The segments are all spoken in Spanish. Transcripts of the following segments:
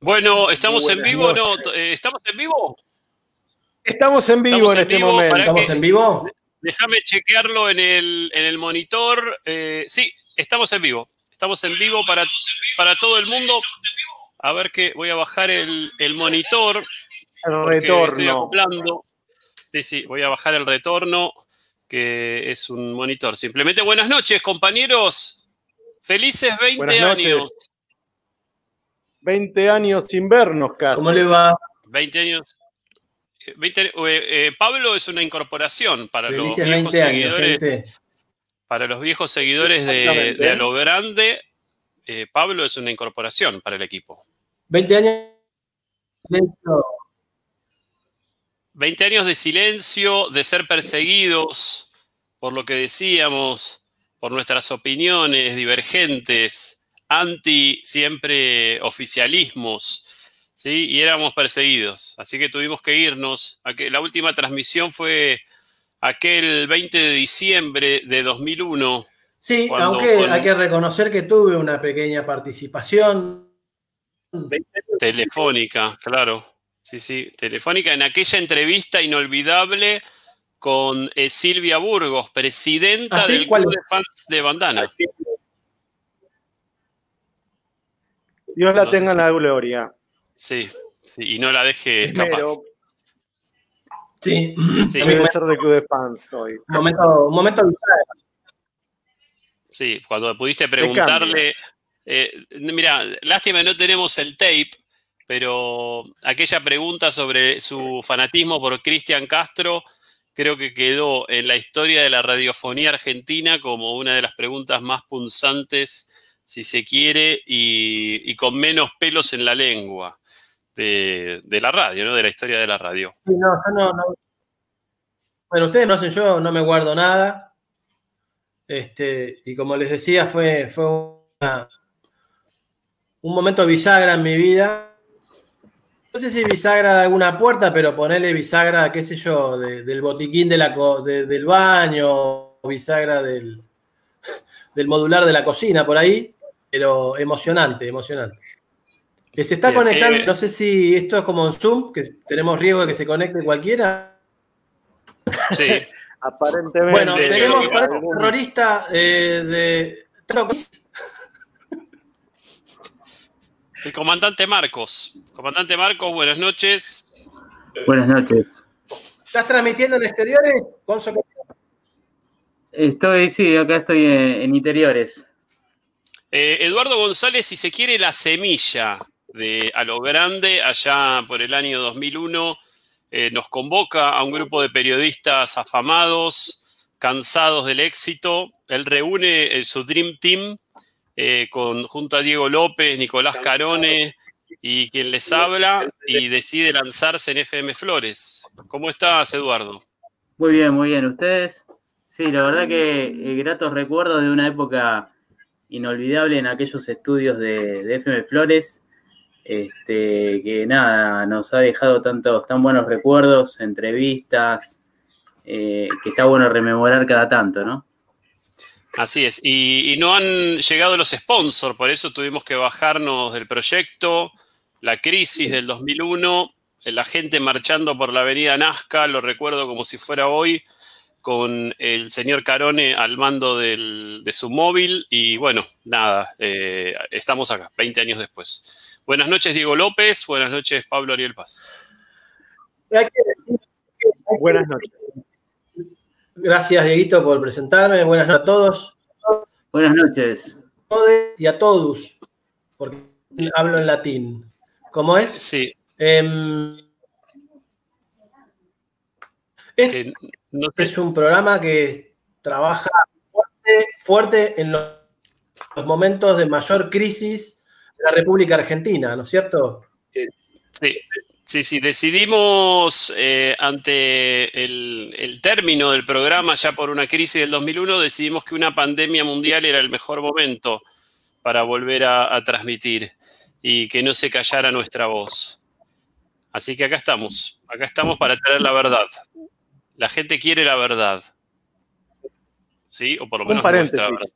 Bueno, ¿estamos en vivo? No, eh, ¿Estamos en vivo? Estamos en vivo en, este momento. ¿Estamos en vivo? Déjame chequearlo en el, en el monitor. Eh, sí, estamos en vivo. Estamos en vivo para, para todo el mundo. A ver que voy a bajar el, monitor. El retorno. Sí, sí, voy a bajar el retorno, que es un monitor. Simplemente buenas noches, compañeros. Felices 20 años. 20 años sin vernos casi. ¿Cómo le va? 20 años. 20, eh, eh, Pablo es una incorporación para los viejos seguidores. para los viejos seguidores de, de A lo Grande, eh, Pablo es una incorporación para el equipo. 20 años. 20 años de silencio, de ser perseguidos por lo que decíamos, por nuestras opiniones divergentes, anti siempre oficialismos, ¿sí? Y éramos perseguidos. Así que tuvimos que irnos. La última transmisión fue aquel 20 de diciembre de 2001. Sí, aunque hay que reconocer que tuve una pequeña participación. Telefónica, claro. Sí, sí, telefónica en aquella entrevista inolvidable con eh, Silvia Burgos, presidenta ¿Ah, del Club de Fans de Bandana. Dios la tenga en la gloria. Sí, y no la deje escapar. Sí, sí. Debe ser de club de fans hoy. Un momento, un momento Sí, cuando pudiste preguntarle. Eh, mira, lástima no tenemos el tape, pero aquella pregunta sobre su fanatismo por Cristian Castro creo que quedó en la historia de la radiofonía argentina como una de las preguntas más punzantes si se quiere, y, con menos pelos en la lengua de, la radio, ¿no? De la historia de la radio. no, no, no. Bueno, ustedes no hacen yo, no me guardo nada. Este, y como les decía, fue, fue un momento bisagra en mi vida. No sé si bisagra de alguna puerta, pero ponerle bisagra, qué sé yo, del botiquín de la, del baño, bisagra del, del modular de la cocina, por ahí pero emocionante, emocionante. Que se está conectando, eh, no sé si esto es como en Zoom, que tenemos riesgo de que se conecte cualquiera. Sí. Aparentemente. Bueno, tenemos para un terrorista eh, de. El comandante Marcos. Comandante Marcos, buenas noches. Buenas noches. ¿Estás transmitiendo en exteriores? Estoy, sí, acá estoy en interiores. Eh, Eduardo González, si se quiere, la semilla de A lo Grande, allá por el año 2001, eh, nos convoca a un grupo de periodistas afamados, cansados del éxito. Él reúne eh, su Dream Team con, junto a Diego López, Nicolás Carone y quien les habla y decide lanzarse en FM Flores. ¿Cómo estás, Eduardo? Muy bien, muy bien. ¿Ustedes? Sí, la verdad que gratos recuerdos de una época inolvidable en aquellos estudios de, FM Flores, este, que nada, nos ha dejado tantos, tan buenos recuerdos, entrevistas, eh, que está bueno rememorar cada tanto, ¿no? Así es, y, no han llegado los sponsors, por eso tuvimos que bajarnos del proyecto, la crisis del 2001, la gente marchando por la avenida Nazca, lo recuerdo como si fuera hoy, con el señor Carone al mando de su móvil y bueno, nada, eh, estamos acá, 20 años después. Buenas noches Diego López, buenas noches Pablo Ariel Paz. Buenas noches. Gracias Dieguito por presentarme, buenas noches a todos. Buenas noches. y a todos, porque hablo en latín. ¿Cómo es? Sí. Eh, es un programa que trabaja fuerte, en los, momentos de mayor crisis de la República Argentina, ¿no es cierto? Sí, sí, sí. Decidimos eh, ante el, término del programa, ya por una crisis del 2001, decidimos que una pandemia mundial era el mejor momento para volver a transmitir y que no se callara nuestra voz. Así que acá estamos, acá estamos para traer la verdad. La gente quiere la verdad. ¿Sí? O por lo menos nuestra verdad.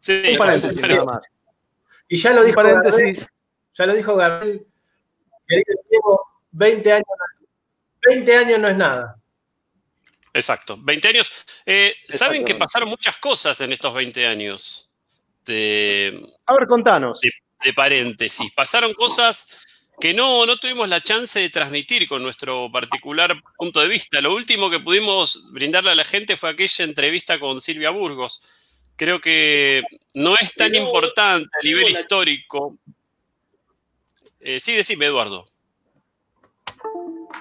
Sí, un paréntesis, nada más. Y ya lo dijo paréntesis. ya lo dijo Gabriel, querido Diego, 20 años, 20 años no es nada. Exacto, 20 años. Eh, Saben que pasaron muchas cosas en estos 20 años. De, A ver, contanos. de- de paréntesis. Pasaron cosas que no, no tuvimos la chance de transmitir con nuestro particular punto de vista. Lo último que pudimos brindarle a la gente fue aquella entrevista con Silvia Burgos. Creo que no es tan importante a nivel histórico. Eh, sí, decime, Eduardo.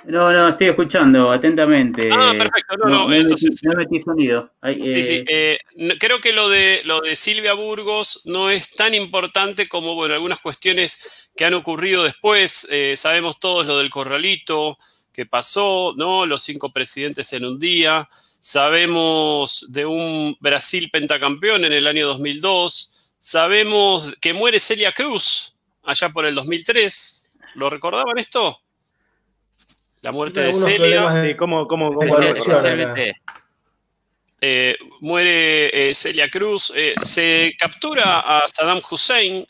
No, no, estoy escuchando atentamente. Ah, perfecto. No, no, no, entonces- metí, no metí sonido. Ay, Sí, eh, sí. eh, no- creo que lo de, lo de Silvia Burgos no es tan importante como, bueno, algunas cuestiones que han ocurrido después. Eh, sabemos todos lo del corralito que pasó, ¿no? Los cinco presidentes en un día. Sabemos de un Brasil pentacampeón en el año 2002. Sabemos que muere Celia Cruz allá por el 2003. ¿Lo recordaban esto? La muerte de Celia. de- Sí, especialmente- Eh, muere eh, Celia Cruz, eh, se captura a Saddam Hussein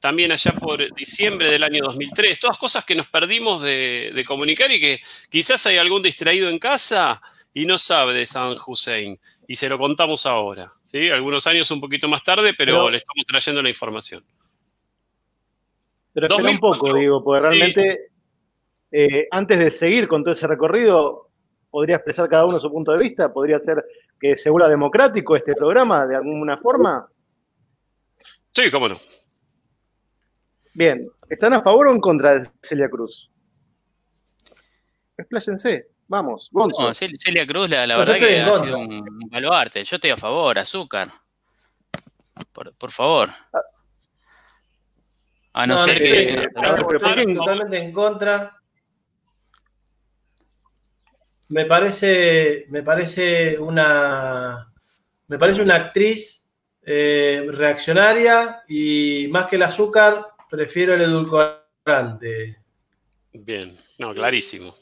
también allá por diciembre del año 2003. Todas cosas que nos perdimos de, de comunicar y que quizás hay algún distraído en casa y no sabe de Saddam Hussein. Y se lo contamos ahora. ¿sí? Algunos años un poquito más tarde, pero, Pero- le estamos trayendo la información. Pero espera un 2004. poco, digo, porque Sí. Eh, antes de seguir con todo ese recorrido, podría expresar cada uno su punto de vista, podría ser que se vuelva democrático este programa de alguna forma. Sí, cómo no. Bien, ¿están a favor o en contra de Celia Cruz? Expláyense, vamos, Gonzo. No, Cel- Celia Cruz, la, verdad que ha sido un, un baluarte. Yo estoy a favor, azúcar. Por, por favor. A no, No, ser que. estoy- a ver, pero ¿por qué estoy en- totalmente en contra. Me parece, me parece una, me parece una actriz eh, reaccionaria y más que el azúcar prefiero el edulcorante. Bien, no, clarísimo.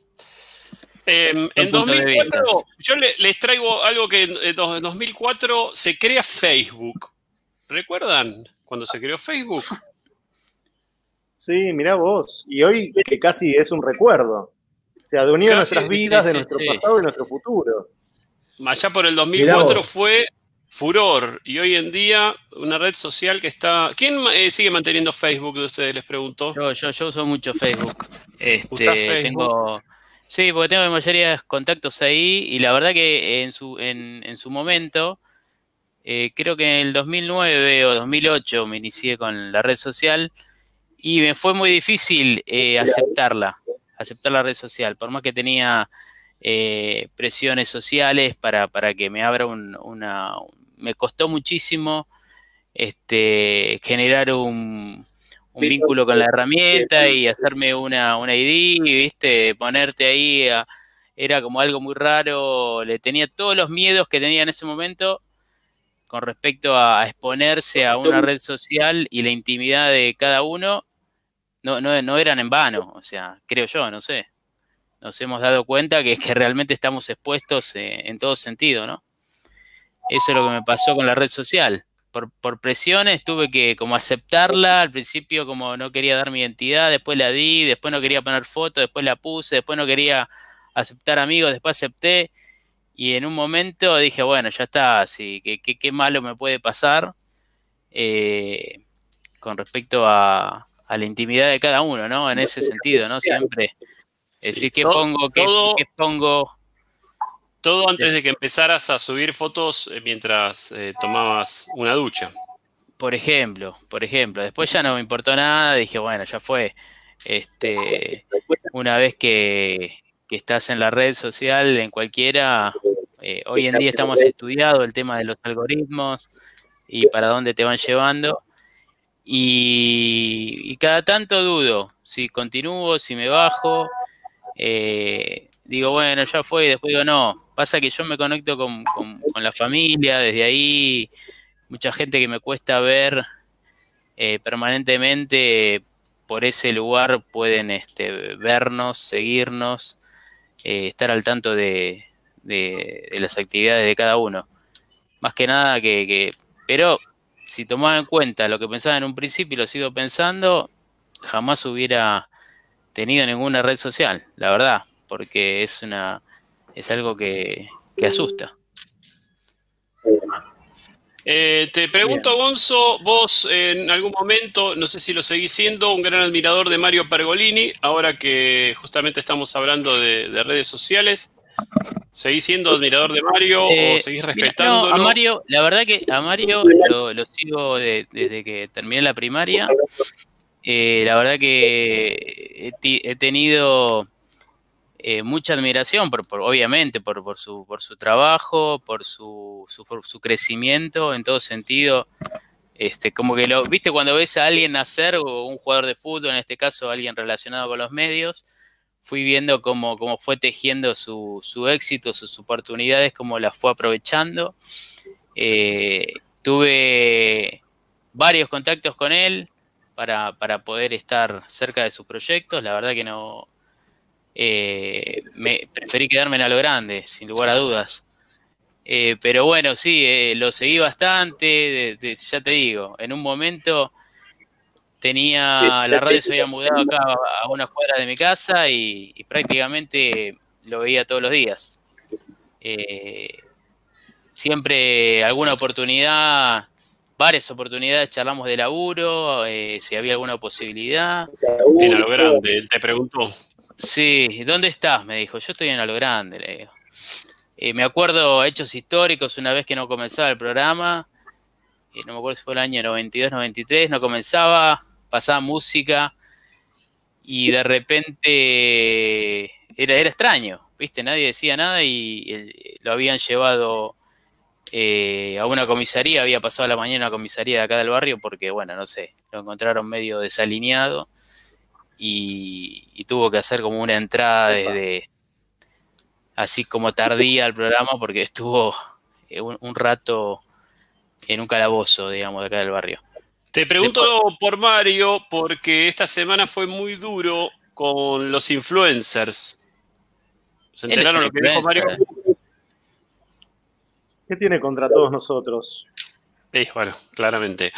Eh, en punto de 2004, vista. yo le- les traigo algo que en eh, dos- en 2004 se crea Facebook. ¿Recuerdan cuando se creó Facebook? Sí, mirá vos. Y hoy que casi es un recuerdo. O sea, de unir Casi, nuestras vidas, sí, de nuestro sí. pasado y nuestro futuro. Allá por el Mirá 2004 vos. fue furor y hoy en día una red social que está... ¿Quién eh, sigue manteniendo Facebook de ustedes? Les pregunto. Yo, yo, yo uso mucho Facebook. Este, tengo. Sí, porque tengo la mayoría de contactos ahí. Y la verdad que en su, en, en su momento, eh, creo que en el 2009 o 2008 me inicié con la red social. Y me fue muy difícil eh, aceptarla, aceptar la red social. Por más que tenía eh, presiones sociales para, para que me abra un- una. Me costó muchísimo este, generar un, un vínculo con la herramienta y hacerme una, una ID, ¿viste? Ponerte ahí, a- era como algo muy raro, le tenía todos los miedos que tenía en ese momento con respecto a, a exponerse a una red social y la intimidad de cada uno, no, no, no eran en vano, o sea, creo yo, no sé. Nos hemos dado cuenta que, que realmente estamos expuestos eh, en todo sentido, ¿no? Eso es lo que me pasó con la red social por, por presiones tuve que como aceptarla, al principio como no quería dar mi identidad, después la di, después no quería poner foto, después la puse, después no quería aceptar amigos, después acepté y en un momento dije, bueno, ya está, sí, ¿qué, qué, qué malo me puede pasar eh, con respecto a, a la intimidad de cada uno, ¿no? En ese sentido, ¿no? Siempre Sí, decir, ¿qué todo- pongo? ¿Qué, todo- qué pongo? Todo antes de que empezaras a subir fotos eh, mientras eh, tomabas una ducha. Por ejemplo, por ejemplo, después ya no me importó nada, dije, bueno, ya fue. Este, una vez que, que estás en la red social, en cualquiera, eh, hoy en día estamos estudiando el tema de los algoritmos y para dónde te van llevando. Y, cada tanto dudo si continúo, si me bajo. eh, digo, bueno, ya fue, y después digo, no. Pasa que yo me conecto con, con- con la familia, desde ahí mucha gente que me cuesta ver eh, permanentemente por ese lugar pueden este, vernos, seguirnos, eh, estar al tanto de, de- de las actividades de cada uno. Más que nada que, que- pero si tomaba en cuenta lo que pensaba en un principio y lo sigo pensando, jamás hubiera tenido ninguna red social, la verdad, porque es una es algo que, que asusta. Eh, te pregunto, Gonzo, vos en algún momento, no sé si lo seguís siendo, un gran admirador de Mario Pergolini, ahora que justamente estamos hablando de, redes sociales. ¿Seguís siendo admirador de Mario o Eh, seguís Mira, respetándolo? no, a Mario, la verdad que a Mario lo, lo sigo de- desde que terminé la primaria. Eh, la verdad que he, tenido eh, mucha admiración, por, por- obviamente, por, por su, por su trabajo, por su, su crecimiento en todo sentido. Este, como que lo, viste, cuando ves a alguien nacer, o un jugador de fútbol, en este caso alguien relacionado con los medios, fui viendo cómo, cómo fue tejiendo su, su éxito, sus oportunidades, cómo las fue aprovechando. Eh, tuve varios contactos con él para, para poder estar cerca de sus proyectos. La verdad que no. eh, me preferí quedarme en a lo grande, sin lugar a dudas. Eh, pero bueno, sí, eh, lo seguí bastante. ya te digo, en un momento tenía la radio se había mudado acá a unas cuadras de mi casa y, y prácticamente lo veía todos los días. Eh, siempre alguna oportunidad, varias oportunidades charlamos de laburo, eh, si había alguna posibilidad. En a lo grande, él te preguntó. Sí, ¿dónde estás? Me dijo, yo estoy en a lo grande, le digo. Eh, me acuerdo hechos históricos, una vez que no comenzaba el programa, eh, no me acuerdo si fue el año 92, 93, no comenzaba, pasaba música y de repente era, era extraño, ¿viste? Nadie decía nada y eh, lo habían llevado eh, a una comisaría, había pasado la mañana a la comisaría de acá del barrio porque, bueno, no sé, lo encontraron medio desalineado y, y tuvo que hacer como una entrada desde así como tardía al programa porque estuvo eh, un, un rato en un calabozo, digamos, de acá del barrio. Te pregunto por Mario porque esta semana fue muy duro con los influencers. ¿Se enteraron lo que dijo Mario? ¿Qué tiene contra todos nosotros? Eh, bueno, claramente.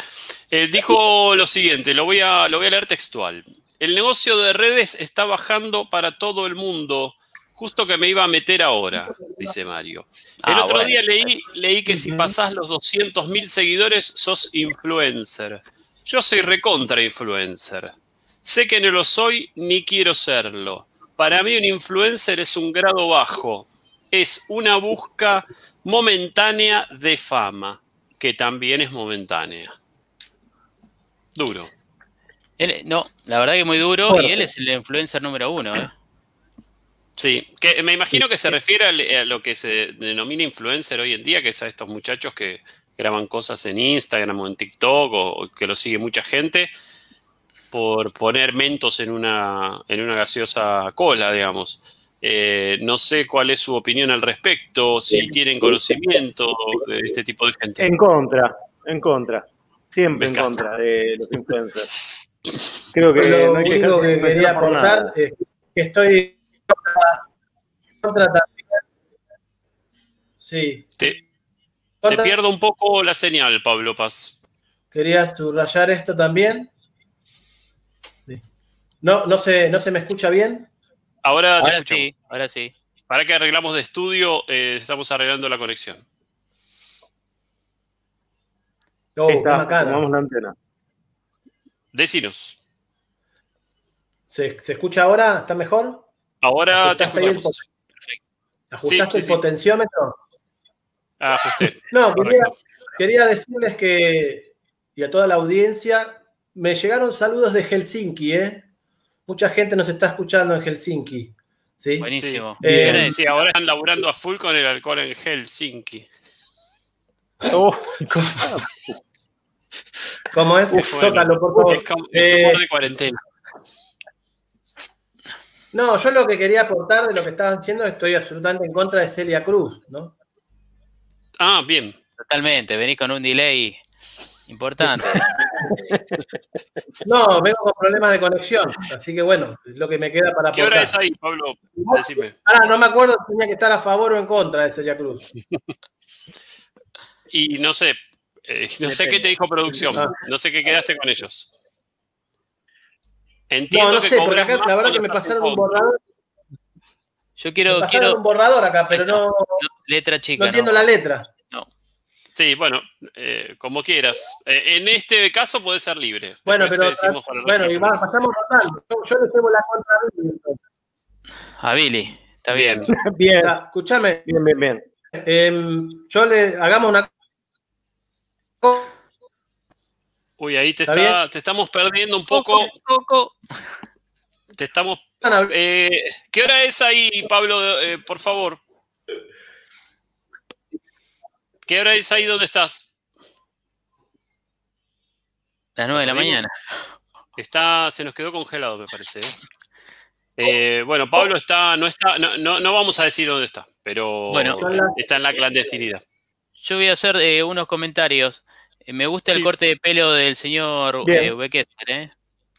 Eh, dijo lo siguiente, lo voy, a, lo voy a leer textual. El negocio de redes está bajando para todo el mundo, justo que me iba a meter ahora, dice Mario. El Ah, otro bueno. día leí, leí que si pasás los 200.000 seguidores, sos influencer. Yo soy recontra influencer. Sé que no lo soy ni quiero serlo. Para mí un influencer es un grado bajo. Es una busca momentánea de fama, que también es momentánea. Duro. Él- no, la verdad que muy duro Fuerte. y él es el influencer número uno. ¿eh? Sí, que me imagino que se refiere al- a lo que se denomina influencer hoy en día, que es a estos muchachos que graban cosas en Instagram o en TikTok o, o que lo sigue mucha gente por poner mentos en una, en una gaseosa cola, digamos. Eh, no sé cuál es su opinión al respecto, si tienen conocimiento de este tipo de gente. En contra, en contra. Siempre en contra de los influencers. Creo que Lo no hay que único que quería por aportar es que estoy contra también. Sí. Te, pierdo un poco la señal, Pablo Paz. Quería subrayar esto también. Sí. No, no se, no se me escucha bien. Ahora te Ahora escuchamos. sí, ahora sí. Para que arreglamos de estudio, eh, estamos arreglando la conexión. Oh, está, la antena. Decinos. ¿Se, se escucha ahora? ¿Está mejor? Ahora te ¿Ajustaste ahí el escuchamos. ¿Ajustaste Sí, el sí, potenciómetro? Ah, ajusté. No, quería, decirles que, y a toda la audiencia, me llegaron saludos de Helsinki, ¿eh? Mucha gente nos está escuchando en Helsinki. ¿sí? Buenísimo. Eh, Bien, Sí, ahora están laburando a full con el alcohol en Helsinki. Oh, ¿Cómo es? Tócalo, por favor. Es como- es Eh, humor de cuarentena. No, yo lo que quería aportar de lo que estaban diciendo, estoy absolutamente en contra de Celia Cruz, ¿no? Ah, bien. totalmente. Venís con un delay importante. No, vengo con problemas de conexión, así que bueno, es lo que me queda para ¿Qué aportar. hora es ahí, Pablo? Decime. Ahora, no me acuerdo si tenía que estar a favor o en contra de Celia Cruz. Y no sé, eh, no sé qué te dijo producción. No sé qué quedaste con ellos. Entiendo No, no que sé, porque acá la verdad que me pasaron un borrador. Yo quiero, me pasaron quiero un borrador acá, pero no, no, letra chica. no entiendo no. la letra. Sí, bueno, eh, como quieras. Eh, en este caso puede ser libre. Bueno, Después pero bueno, y va, pasamos rotando. Yo, yo le llevo la contra a Billy, entonces. A Billy, está bien. Bien, O sea, Escúchame, bien, bien, bien. em, yo le hagamos una Uy, ahí te, ¿Está está, te estamos perdiendo un poco. Te estamos. eh, ¿Qué hora es ahí, Pablo? Eh, por favor. ¿Qué hora es ahí donde estás? Las 9 de la mañana. Está, se nos quedó congelado, me parece. ¿eh? Eh, bueno, Pablo está, no está, no, no, no vamos a decir dónde está, pero Bueno. Está en la clandestinidad. Yo voy a hacer eh, unos comentarios. Eh, me gusta Sí. el corte de pelo del señor eh, ¿eh?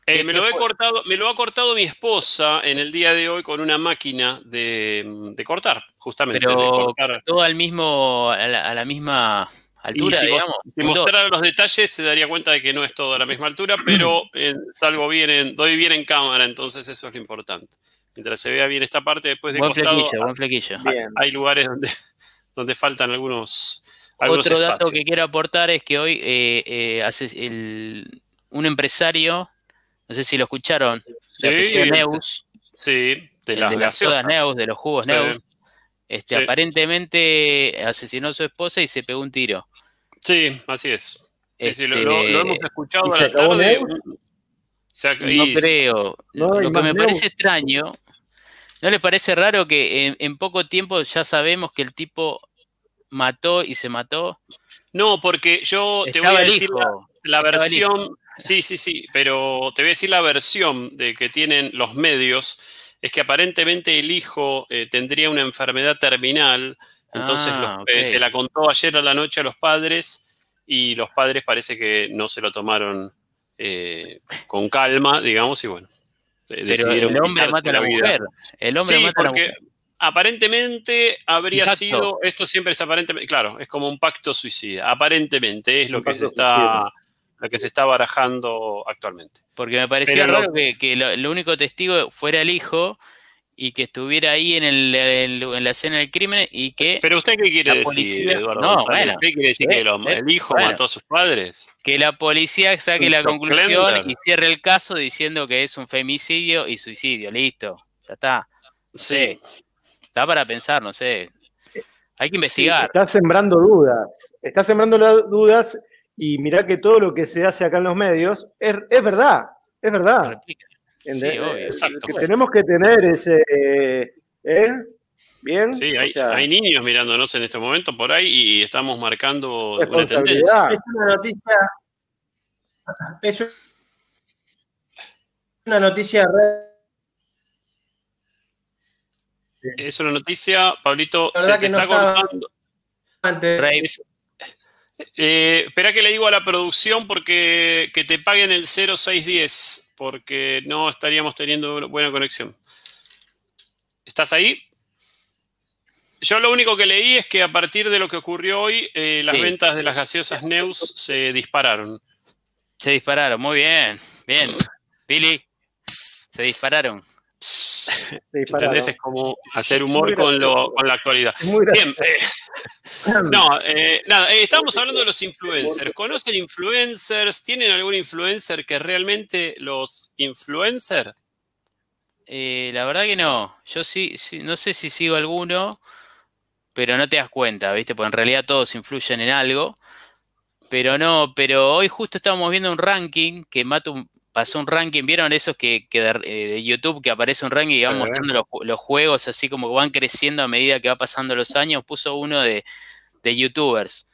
Eh, ¿Qué- me lo he cortado, me lo ha cortado mi esposa en el día de hoy con una máquina de, de cortar, justamente. de Pero cortar. todo al mismo, a la, a la misma altura, Y si, digamos. Si mostrara los detalles se daría cuenta de que no es todo a la misma altura, pero eh, salgo bien, en, doy bien en cámara, entonces eso es lo importante. Mientras se vea bien esta parte, después de Buen costado, flequillo, buen flequillo. Hay lugares donde, donde faltan algunos Otro dato espacios. que quiero aportar es que hoy eh, eh, hace el- un empresario, no sé si lo escucharon, de Sí, el- Neus, Sí, de las de las gaseosas. Neus, de los jugos Sí. Neus, este, Sí. aparentemente asesinó a su esposa y se pegó un tiro. Sí, así es. Sí, sí, lo, Este, lo- lo hemos escuchado ¿y a la tarde. No creo. No Lo que me Neus. parece extraño, ¿no les parece raro que en, en poco tiempo ya sabemos que el tipo mató y se mató? No, porque yo te voy a decir la, versión. Sí, sí, sí, pero te voy a decir la versión de que tienen los medios. Es que aparentemente el hijo eh, tendría una enfermedad terminal. Entonces Ah, los- eh, ok. se la contó ayer a la noche a los padres y los padres parece que no se lo tomaron eh, con calma, digamos, y bueno. Pero el hombre mata a la mujer. El hombre Sí, mata a la porque mujer. Aparentemente habría sido, esto siempre es aparentemente, claro, es como un pacto suicida. Aparentemente es lo Un que se está, lo que se está barajando actualmente. Porque me parecía Pero lo- raro que, que lo, el único testigo fuera el hijo y que estuviera ahí en, el, el- en la escena del crimen y que, Pero usted qué quiere decir, policía- Eduardo? No, bueno. ¿Usted quiere decir Eh, que lo- eh, el hijo bueno. mató a sus padres? que la policía saque la conclusión y cierre el caso diciendo que es un femicidio y suicidio. Listo, ya está. Sí. Está para pensar, no sé. Hay que investigar. Está sembrando dudas. Está sembrando las dudas y mirá que todo lo que se hace acá en los medios es, es verdad. Es verdad. Sí, obvio. Exacto. Que tenemos que tener ese. ¿Eh? ¿Bien? Sí, hay, O sea, hay niños mirándonos en este momento por ahí y estamos marcando una tendencia. Es una noticia. Es una noticia re- Es una noticia, Pablito, La se te que no está estaba- cortando. antes. Rey, Eh, espera que le digo a la producción porque que te paguen el 0610, porque no estaríamos teniendo buena conexión. ¿Estás ahí? Yo lo único que leí es que a partir de lo que ocurrió hoy, eh, las Sí. ventas de las gaseosas Neus se dispararon. se dispararon. Muy bien. Bien. Billy, se dispararon. Dispararon. ¿Entendés? Es como hacer Muy humor con, lo- gracioso. con la actualidad. Bien, eh, no, eh, nada, eh, estamos hablando de los influencers. ¿Conocen influencers? ¿Tienen algún influencer que realmente los influencer? Eh, la verdad que no. Yo sí, sí, no sé si sigo alguno, pero no te das cuenta, ¿viste? Porque en realidad todos influyen en algo. Pero no, pero hoy justo estábamos viendo un ranking que Matu pasó un ranking, ¿vieron esos que, que de, eh, de YouTube que aparece un ranking y van mostrando los, los juegos así como que van creciendo a medida que va pasando los años? Puso uno de, de youtubers.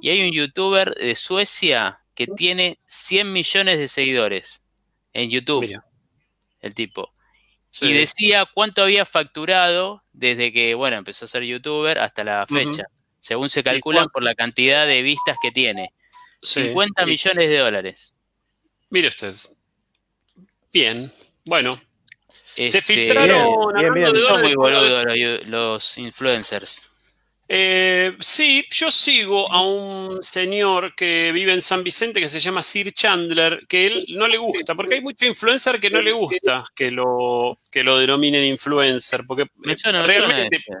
Y hay un youtuber de Suecia que tiene 100 millones de seguidores en YouTube, Mira, el tipo. sí. Y decía cuánto había facturado desde que, bueno, empezó a ser youtuber hasta la fecha. Según se calculan por la cantidad de vistas que tiene. Sí. 50 Y- millones de dólares. Mire usted. Bien, bueno. Se Este, filtraron, bien, bien. de Son muy boludos los, los influencers. Eh, sí, yo sigo a un señor que vive en San Vicente que se llama Sir Chandler, que él no le gusta, porque hay mucho influencer que no le gusta que lo, que lo denominen influencer, porque realmente este.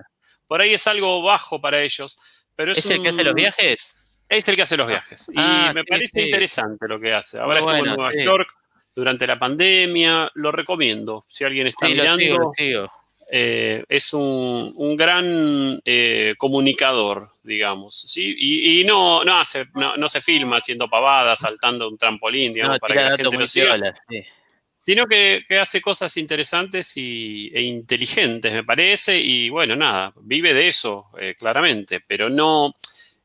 por ahí es algo bajo para ellos. Pero es, ¿Es el que hace los viajes? Es el que hace los viajes. Y Ah, me parece interesante lo que hace. Ahora estuvo bueno, en Nueva sí. York durante la pandemia. Lo recomiendo. Si alguien está Sí, lo mirando, sigo, lo sigo. eh, es un, un gran eh, comunicador, digamos. ¿sí? Y, y no, no, hace, no, no se filma haciendo pavadas, saltando un trampolín, digamos, No, para que la gente lo siga sí. sino que, que hace cosas interesantes y, e inteligentes, me parece, y bueno, nada, vive de eso, eh, claramente, pero no,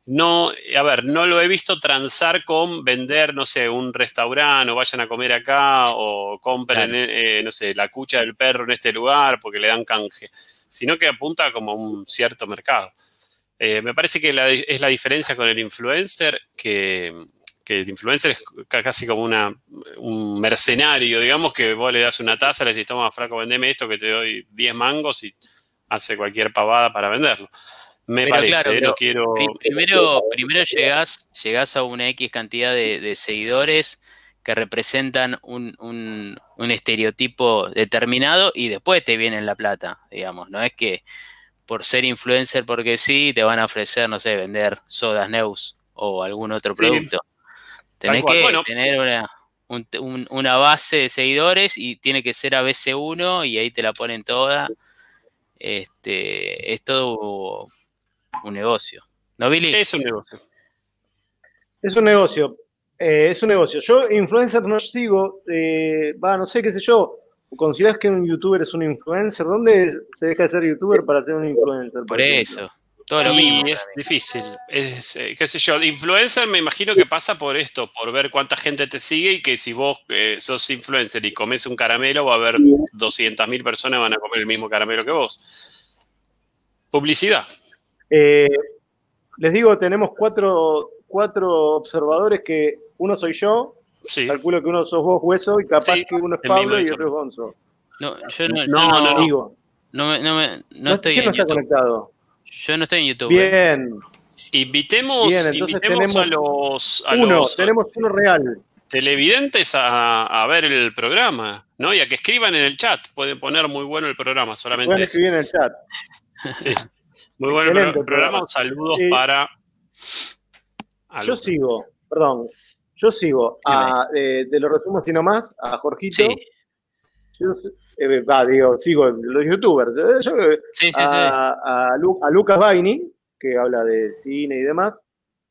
no, a ver, no lo he visto transar con vender, no sé, un restaurante o vayan a comer acá o compren, Claro. eh, no sé, la cucha del perro en este lugar porque le dan canje, sino que apunta como a un cierto mercado. Eh, me parece que la- es la diferencia con el influencer, que, que el influencer es ca- casi como una, un mercenario, digamos, que vos le das una taza, le decís, toma, flaco, vendeme esto, que te doy 10 mangos y hace cualquier pavada para venderlo. Me Pero parece, claro, eh, pero no quiero... Pri- Primero, primero llegás, llegás a una X cantidad de, de seguidores que representan un, un- un estereotipo determinado y después te viene la plata, digamos. No es que por ser influencer porque sí te van a ofrecer, no sé, vender sodas Neus o algún otro Sí. producto. Tenés que Bueno. tener una, un- un- una base de seguidores y tiene que ser ABC1 y ahí te la ponen toda. Este, es todo un negocio. ¿No, Billy? Es un negocio. Es un negocio. eh, es un negocio. Yo, influencer, no sigo. eh, va, no sé, qué sé yo. ¿Consideras que un youtuber es un influencer? ¿Dónde se deja de ser youtuber para ser un influencer? Por eso. Todo lo Y mismo. es difícil. Es, eh, qué sé yo, influencer me imagino que pasa por esto, por ver cuánta gente te sigue y que si vos eh, sos influencer y comes un caramelo, va a haber 200.000 personas que van a comer el mismo caramelo que vos. Publicidad. Eh, les digo, tenemos cuatro, cuatro observadores que uno soy yo, Sí. calculo que uno sos vos, Hueso, y capaz Sí, que uno es en Pablo y otro es Gonzo. No, yo no, No, no, no, no. Digo, no me- no me- no estoy ¿quién no en está YouTube. conectado? Yo no estoy en YouTube. ¿eh? Bien, Invitemos, Bien, invitemos a los, a uno, los tenemos uno real. televidentes a, a ver el programa, ¿no? Y a que escriban en el chat. Pueden poner muy bueno el programa, solamente Pueden escribir en el chat. Sí. Muy bueno el programa. Saludos Eh, para. Yo sigo, perdón, yo sigo a, eh, de los resumos y no más, a Jorgito. Sí, Yo, eh, va, digo, sigo los youtubers. Eh, yo, eh, sí, sí. sí. a, a Lu- a Lucas Baini, que habla de cine y demás.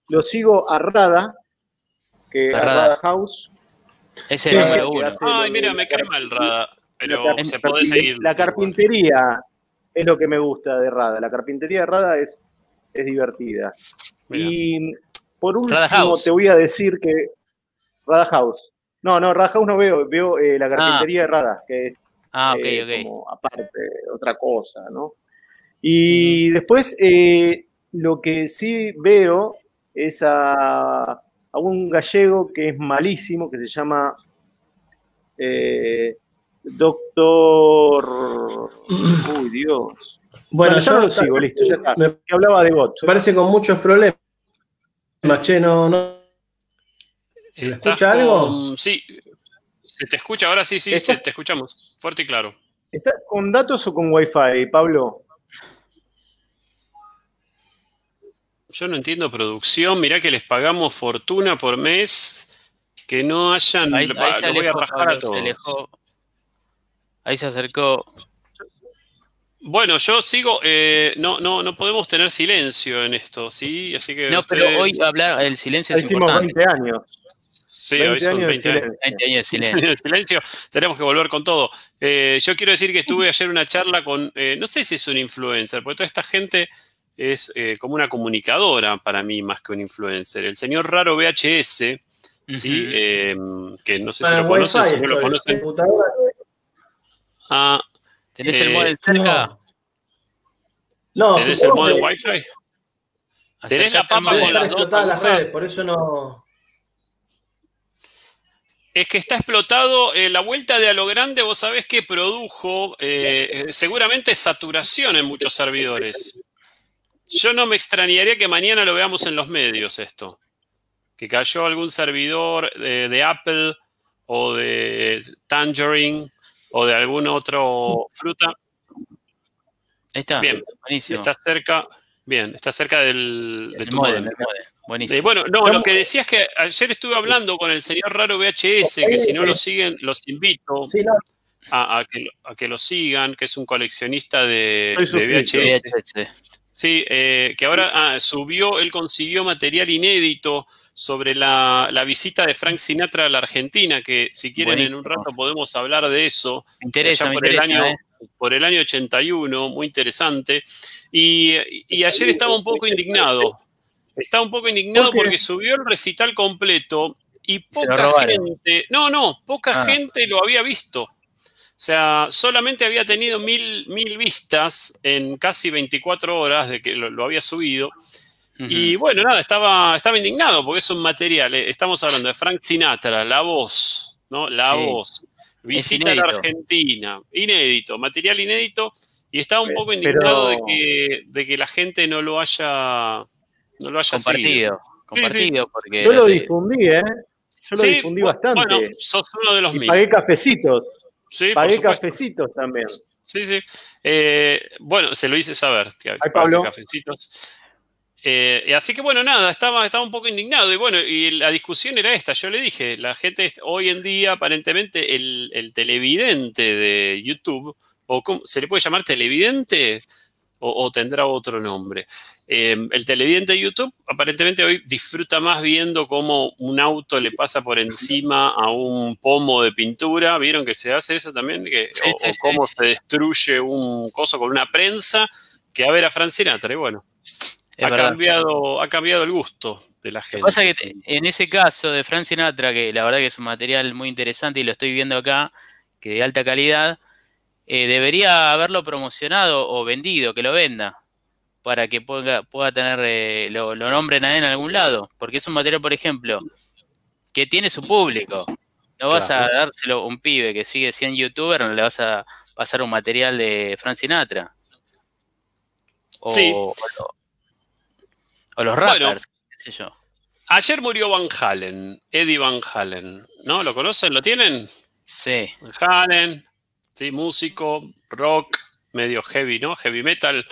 Lo sigo a Rada, que A Rada. Rada House. Es que el número uno. lo Ay, mira, me cae mal Rada, pero la se puede seguir. La carpintería es lo que me gusta de Rada. La carpintería de Rada es, es divertida. Mira. Y por último, House. te voy a decir que. Rada House. No, no, Rada House no veo, veo eh, la carpintería de Rada, que es Ah, ok, eh, como aparte, otra cosa, ¿no? Y después, eh, lo que sí veo es a, a un gallego que es malísimo, que se llama eh, Doctor... Uy, Dios. Bueno, yo yo lo sigo, listo, ya está. Me Que hablaba de bot. parece con muchos problemas. Che, no, no. ¿Se escucha algo? Sí, se te escucha, ahora sí, sí, te escuchamos, fuerte y claro. ¿Estás con datos o con wifi, Pablo? Yo no entiendo producción, mirá que les pagamos fortuna por mes, que no hayan... Ahí, va, ahí se los voy a Pablo, a se todos. alejó. Ahí se acercó. Bueno, yo sigo, eh, no, no, no podemos tener silencio en esto, ¿sí? Así que No, pero hoy hablar, el silencio es Hicimos importante. 20 años. Sí, 20 hoy son años de 20 años. silencio. 20 años de silencio. Silencio, tenemos que volver con todo. Eh, yo quiero decir que tuve ayer una charla con, eh, no sé si es un influencer, porque toda esta gente es eh, como una comunicadora para mí más que un influencer. El señor Raro VHS, ¿sí? Eh, que no sé si lo conocen, si no lo conocen. Ah, ¿Tenés el eh, modem cerca? No, ¿tenés el modem que Wi-Fi? tenés la papa con las dos las redes, por eso no. Es que está explotado. eh, la vuelta de a lo grande, vos sabés que produjo eh, eh, seguramente saturación en muchos servidores. yo no me extrañaría que mañana lo veamos en los medios esto. Que cayó algún servidor de, de Apple o de Tangerine o de algún otro fruta. Ahí está. Bien, buenísimo. Está cerca, bien, está cerca del, de tu modem. Eh, Buenísimo. bueno, no, lo que decía es que ayer estuve hablando con el señor Raro VHS, que si no lo siguen, los invito Sí, no, a, a que, lo- a que lo sigan, que es un coleccionista de, de. VHS. VHS. Sí, eh, que ahora ah, subió, él consiguió material inédito sobre la, la visita de Frank Sinatra a la Argentina, que si quieren en un rato podemos hablar de eso. Me interesa, me por el año, ¿eh? por el año 81, muy interesante. Y, y ayer estaba un poco indignado. Estaba un poco indignado porque subió el recital completo y poca gente, no, no, poca Ah. gente lo había visto. O sea, solamente había tenido mil, mil vistas en casi 24 horas de que lo, lo había subido. Y bueno, nada, estaba, estaba indignado porque es un material. eh, Estamos hablando de Frank Sinatra, la voz, ¿no? La Sí. voz. Visita a la. Argentina. Inédito, material inédito. Y estaba un Pero- poco indignado de, que, de que la gente no lo haya, no lo haya seguido. compartido. Compartido, porque. Yo lo te- difundí, ¿eh? Yo lo Sí, difundí bastante. Bueno, sos uno de los y míos. pagué cafecitos. Sí, Pagué cafecitos también. Sí, sí. Eh, bueno, se lo hice saber. que- Ay, Pablo. cafecitos. Eh, así que bueno, nada, estaba, estaba un poco indignado. Y bueno, y la discusión era esta. Yo le dije, la gente hoy en día, aparentemente, el, el televidente de YouTube, o cómo- ¿se le puede llamar televidente? O, o tendrá otro nombre. Eh, el televidente de YouTube aparentemente hoy disfruta más viendo cómo un auto le pasa por encima a un pomo de pintura. ¿Vieron que se hace eso también? Que- Sí, o, sí, o sí. cómo se destruye un coso con una prensa que a ver a Frank Sinatra. Y bueno, es ha verdad. cambiado, ha cambiado el gusto de la Lo gente. que pasa es que en ese caso de Frank Sinatra, que la verdad que es un material muy interesante y lo estoy viendo acá, que de alta calidad, eh, debería haberlo promocionado o vendido, que lo venda, para que pueda, pueda tener, eh, lo, lo nombren a él en algún lado, porque es un material, por ejemplo, que tiene su público. No vas a dárselo a un pibe que sigue siendo youtuber, no le vas a pasar un material de Frank Sinatra. O, Sí. o lo- o los Bueno. rappers, qué sé yo. Ayer murió Van Halen, Eddie Van Halen. ¿No? ¿Lo conocen? ¿Lo tienen? Sí. Van Halen, sí, músico, rock, medio heavy, ¿no? Heavy metal,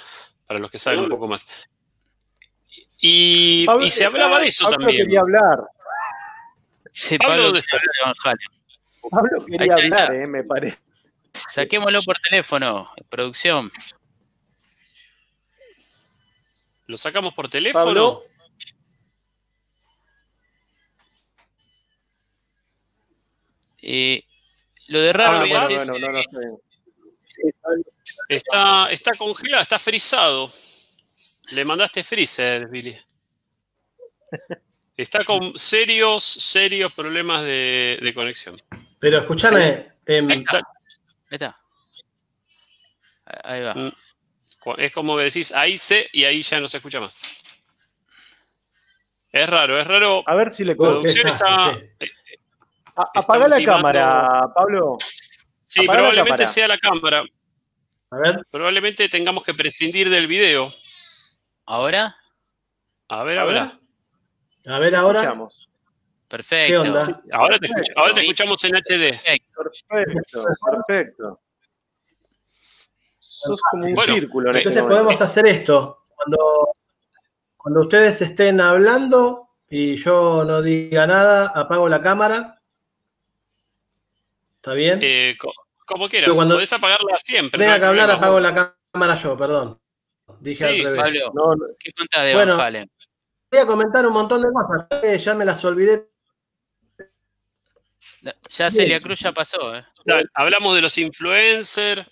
para los que saben un poco más. Y, Pablo- y se hablaba de eso Pablo también. quería hablar. Sí, Pablo, Pablo, ¿dónde quiere hablar de Van Halen. Pablo quería ahí hablar, eh, me parece. Saquémoslo por teléfono, producción. ¿Lo sacamos por teléfono? Pablo. Eh, lo de raro Pablo, voy a ¿vas? decir- No, no, no, no sé. Está, está congelado, está frisado. Le mandaste freezer, Billy. Está con serios, serios problemas de, de conexión. Pero escúchame, em, Ahí está. Ahí está. Ahí va. Mm. Es como que decís, ahí sé y ahí ya no se escucha más. Es raro, es raro. A ver si le Producción está. desastre, A- Apaga la ultimando- cámara, Pablo. Sí, Apaga probablemente sea la cámara. a ver, Probablemente tengamos que prescindir del video. ¿Ahora? A ver, A ver. habla. a ver ahora. Escuchamos. Perfecto. ¿Qué onda? Ahora te, ahora te escuchamos en HD. Perfecto, perfecto. Sos como un Bueno, círculo en este Entonces podemos hacer esto. Cuando, cuando ustedes estén hablando y yo no diga nada, apago la cámara. ¿Está bien? Eh, co- como quieras, Pero cuando- podés apagarla siempre. Tenga no que hablar, apago la cámara yo, perdón. Dije Sí, al revés. Pablo, No, no, ¿qué contás de Bueno. Van Halen? Voy a comentar un montón de cosas. que Ya me las olvidé. Ya Celia Cruz ya pasó, ¿eh? Dale, hablamos de los influencers,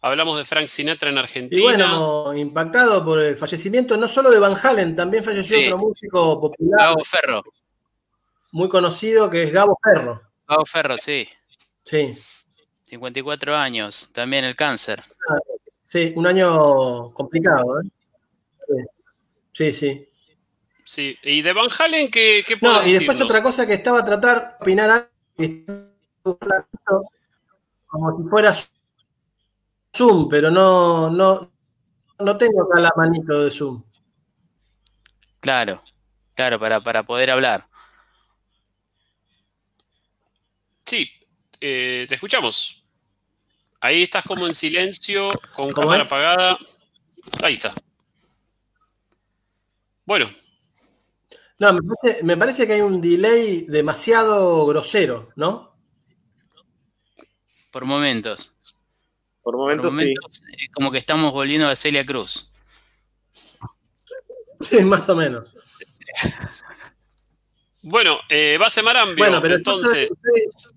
hablamos de Frank Sinatra en Argentina. Y bueno, impactado por el fallecimiento no solo de Van Halen, también falleció Sí. otro músico popular Gabo Ferro. muy conocido que es Gabo Ferro. Gabo Ferro, sí. Sí, 54 años. También el cáncer. sí, un año complicado. ¿eh? Sí, sí. Sí, y de Van Halen, ¿qué, qué No, y después decirnos? otra cosa que estaba a tratar de opinar como si fuera Zoom, pero no, no, no tengo acá la manito de Zoom. Claro, claro, para, para poder hablar. Sí, eh, te escuchamos. Ahí estás como en silencio, con ¿Cómo cámara es? apagada. Ahí está. Bueno, No, me parece, me parece que hay un delay demasiado grosero, ¿no? Por momentos. Por Por momentos sí. es como que estamos volviendo a Celia Cruz. Sí, más o menos. bueno, eh, base Marambio. Bueno, pero entonces, entonces-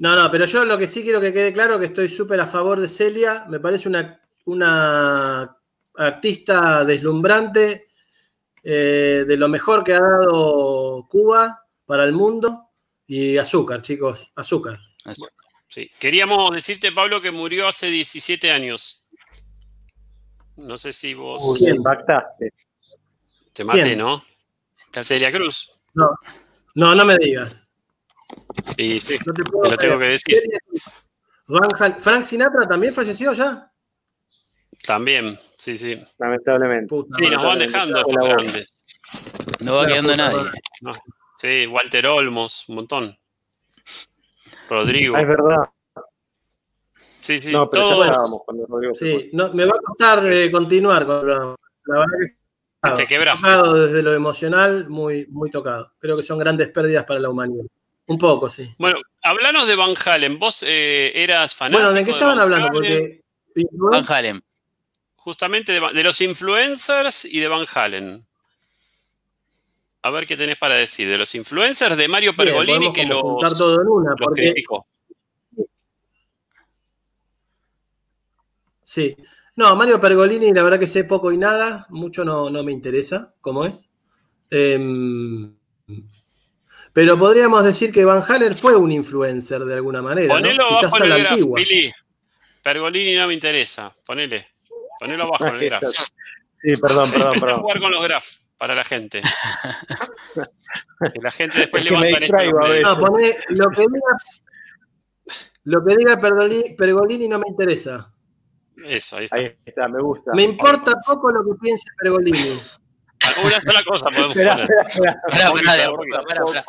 No, no, pero yo lo que sí quiero que quede claro que estoy súper a favor de Celia. Me parece una, una artista deslumbrante, eh, de lo mejor que ha dado Cuba para el mundo. Y azúcar, chicos, azúcar. Sí. queríamos decirte, Pablo, que murió hace 17 años. No sé si vos Uy, me impactaste. te maté, ¿Quién? ¿no? Está- Celia Cruz. No, no, no me digas. Y sí, No te puedo te lo tengo que decir. Van Hal- Frank Sinatra también falleció ya. También, sí, sí. Lamentablemente. Puta Sí, nos van dejando estos grandes. No va quedando nadie. Sí, Walter Olmos, un montón. Rodrigo. Ah, es verdad. Sí, sí, No, pero todo. ya estábamos cuando Rodrigo. Sí, no, me va a costar eh, continuar con la, la verdad que Te quebraste. tocado desde lo emocional, muy, muy tocado. Creo que son grandes pérdidas para la humanidad. Un poco, sí. Bueno, hablanos de Van Halen. Vos eh, eras fanático. Bueno, ¿de qué estaban Van hablando? Halen, Porque Van Halen. Justamente de, de los influencers y de Van Halen. A ver qué tenés para decir. De los influencers de Mario Pergolini que como los, juntar todo en una, los porque criticó. sí. No, Mario Pergolini, la verdad que sé poco y nada, mucho no, no me interesa, ¿cómo es? Em, pero podríamos decir que Van Halen fue un influencer de alguna manera, ¿no? Ponelo Quizás abajo a en el. Billy. Pergolini no me interesa. Ponele. Ponelo abajo en el graph. Sí, perdón, perdón, Empecé a perdón. jugar con los graphs para la gente. que la gente después Es que levanta a. No, poné lo que diga, lo que diga Pergolini, Pergolini no me interesa. Eso, ahí está. Ahí está, me gusta. Me importa poco lo que piense Pergolini. Una sola cosa podemos Espera, poner. espera.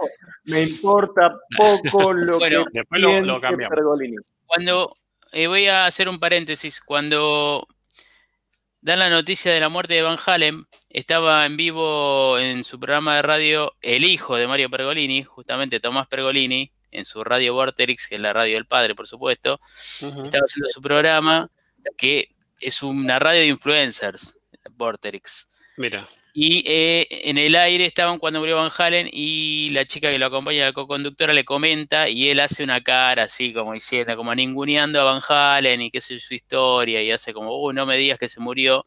Me importa poco lo Bueno, que después lo- cambiamos. Pergolini. Cuando eh, voy a hacer un paréntesis, cuando dan la noticia de la muerte de Van Halen, estaba en vivo en su programa de radio el hijo de Mario Pergolini, justamente Tomás Pergolini, en su radio Vorterix, que es la radio del padre, por supuesto, estaba haciendo su programa, que es una radio de influencers, Vorterix. Mira. Y eh, en el aire estaban cuando murió Van Halen y la chica que lo acompaña, la co-conductora, le comenta y él hace una cara así como diciendo, como ninguneando a Van Halen y qué sé su historia y hace como, uh, no me digas que se murió.